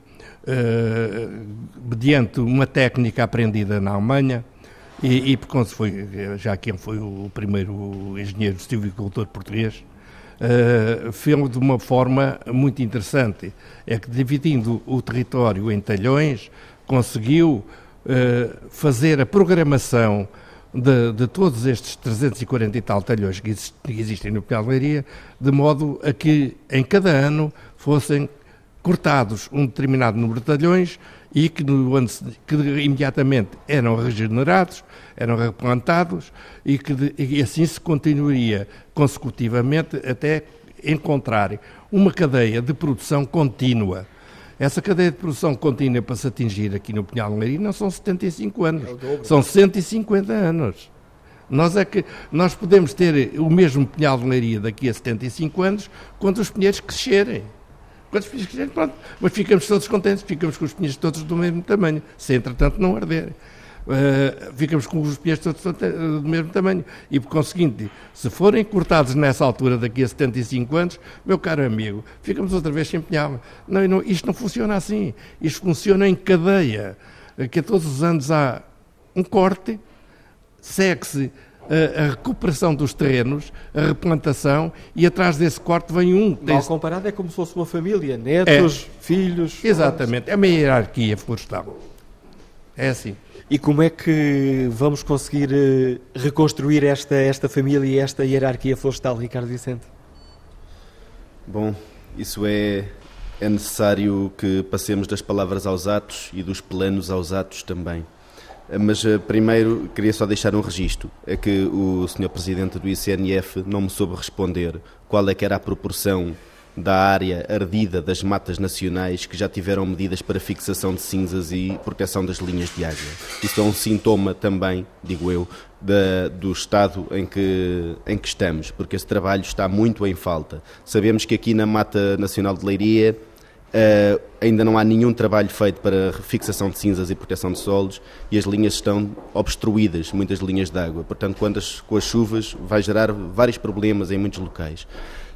mediante uma técnica aprendida na Alemanha, e, e porque foi, já quem foi o primeiro engenheiro silvicultor português, uh, de uma forma muito interessante. É que, dividindo o território em talhões, conseguiu uh, fazer a programação de, de, todos estes 340 e tal talhões que, exist, que existem no Leiria, de modo a que em cada ano fossem cortados um determinado número de talhões e que, no que imediatamente eram regenerados, eram replantados e que de, e assim se continuaria consecutivamente até encontrar uma cadeia de produção contínua essa cadeia de produção contínua para se atingir aqui no Pinhal de Leiria não são 75 anos, é são 150 anos. Nós é que nós podemos ter o mesmo Pinhal de Leiria daqui a 75 anos quando os pinheiros crescerem. Pinheiros pronto. Mas ficamos todos contentes, ficamos com os pinheiros todos do mesmo tamanho, se entretanto não arderem uh, ficamos com os pés todos do mesmo tamanho. E, por conseguinte, se forem cortados nessa altura, daqui a 75 anos, meu caro amigo, ficamos outra vez sem pinhal. Não, não, isto não funciona assim. Isto funciona em cadeia. Que a todos os anos há um corte, segue-se a, recuperação dos terrenos, a replantação, e atrás desse corte vem um. Mal comparado, é como se fosse uma família, netos, é. filhos. Exatamente, é uma hierarquia florestal. É assim. E como é que vamos conseguir uh, reconstruir esta, esta família e esta hierarquia florestal, Ricardo Vicente? Bom, isso é, é necessário que passemos das palavras aos atos e dos planos aos atos também. Eh, mas uh, primeiro queria só deixar um registro, é que o Sr. Presidente do ICNF não me soube responder qual é que era a proporção da área ardida das matas nacionais que já tiveram medidas para fixação de cinzas e proteção das linhas de água. Isso é um sintoma também, digo eu, da, do estado em que, em que estamos, porque esse trabalho está muito em falta. Sabemos que aqui na Mata Nacional de Leiria uh, ainda não há nenhum trabalho feito para fixação de cinzas e proteção de solos e as linhas estão obstruídas, muitas linhas de água. Portanto, quando as, com as chuvas vai gerar vários problemas em muitos locais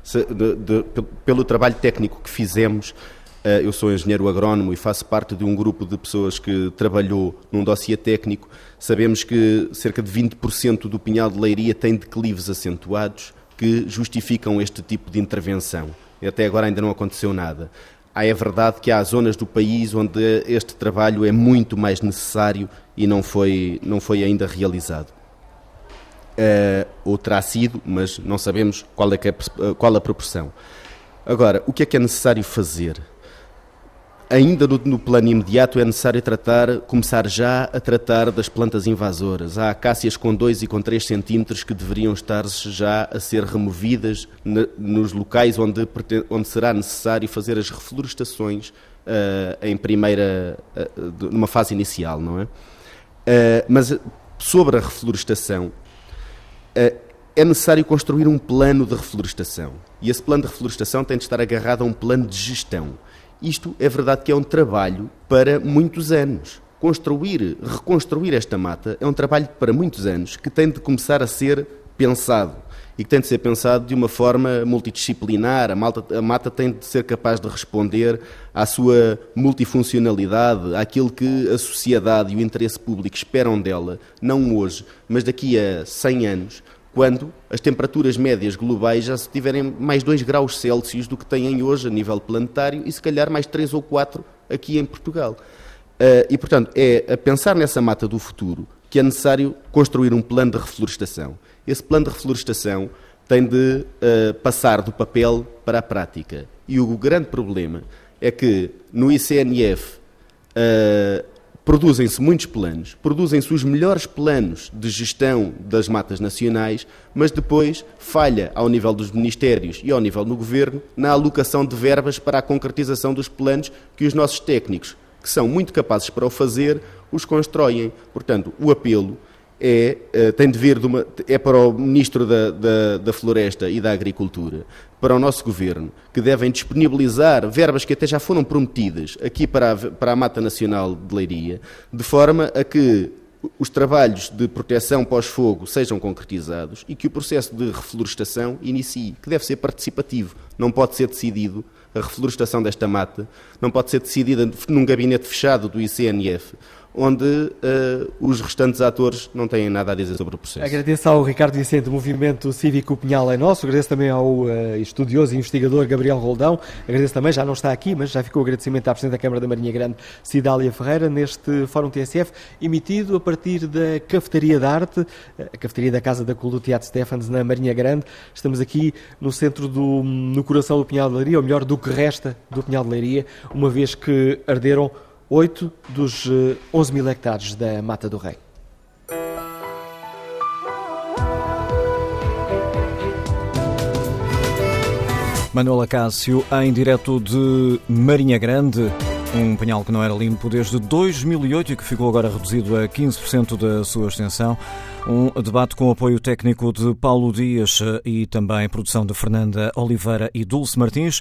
de, de, pelo trabalho técnico que fizemos. Eh, eu sou engenheiro agrónomo e faço parte de um grupo de pessoas que trabalhou num dossiê técnico. Sabemos que cerca de 20% do pinhal de leiria tem declives acentuados que justificam este tipo de intervenção. Até agora ainda não aconteceu nada. Ah, é verdade que há zonas do país onde este trabalho é muito mais necessário e não foi, não foi ainda realizado uh, ou terá sido, mas não sabemos qual, é, é a, qual a proporção. Agora, o que é que é necessário fazer? Ainda no, no, plano imediato é necessário tratar, começar já a tratar das plantas invasoras. Há acácias com 2 e com 3 centímetros que deveriam estar já a ser removidas ne, nos locais onde, onde será necessário fazer as reflorestações uh, em primeira, uh, numa fase inicial, não é? Uh, mas sobre a reflorestação, é necessário construir um plano de reflorestação. E esse plano de reflorestação tem de estar agarrado a um plano de gestão. Isto é verdade que é um trabalho para muitos anos. Construir, reconstruir esta mata é um trabalho para muitos anos que tem de começar a ser pensado e que tem de ser pensado de uma forma multidisciplinar. A, malta, a mata tem de ser capaz de responder à sua multifuncionalidade, àquilo que a sociedade e o interesse público esperam dela, não hoje, mas daqui a 100 anos, quando as temperaturas médias globais já tiverem mais 2 graus Celsius do que têm hoje a nível planetário e se calhar mais 3 ou 4 aqui em Portugal. Uh, e, portanto, é a pensar nessa mata do futuro que é necessário construir um plano de reflorestação. Esse plano de reflorestação tem de uh, passar do papel para a prática. E o grande problema é que no ICNF uh, eh, produzem-se muitos planos, produzem-se os melhores planos de gestão das matas nacionais, mas depois falha ao nível dos ministérios e ao nível do governo na alocação de verbas para a concretização dos planos que os nossos técnicos, que são muito capazes para o fazer, os constroem. Portanto, o apelo é, eh, tem de vir de uma, é para o Ministro da, da, da, Floresta e da Agricultura, para o nosso Governo, que devem disponibilizar verbas que até já foram prometidas aqui para a, para a Mata Nacional de Leiria, de forma a que os trabalhos de proteção pós-fogo sejam concretizados e que o processo de reflorestação inicie, que deve ser participativo, não pode ser decidido a reflorestação desta mata, não pode ser decidida num gabinete fechado do ICNF onde uh, os restantes atores não têm nada a dizer sobre o processo. Agradeço ao Ricardo Vicente Movimento Cívico Pinhal é Nosso, agradeço também ao uh, estudioso e investigador Gabriel Roldão, agradeço também, já não está aqui, mas já ficou o agradecimento à Presidente da Câmara da Marinha Grande, Cidália Ferreira, neste Fórum TSF, emitido a partir da Cafetaria da Arte, a Cafetaria da Casa da Cultura do Teatro Stephens, na Marinha Grande. Estamos aqui no centro do, no coração do Pinhal de Leiria, ou melhor, do que resta do Pinhal de Leiria, uma vez que arderam 8 dos 11 eh, mil hectares da Mata do Rei. Manuela Cássio, em direto de Marinha Grande, um penhal que não era limpo desde 2008 e que ficou agora reduzido a 15% da sua extensão. Um debate com apoio técnico de Paulo Dias eh, e também produção de Fernanda Oliveira e Dulce Martins.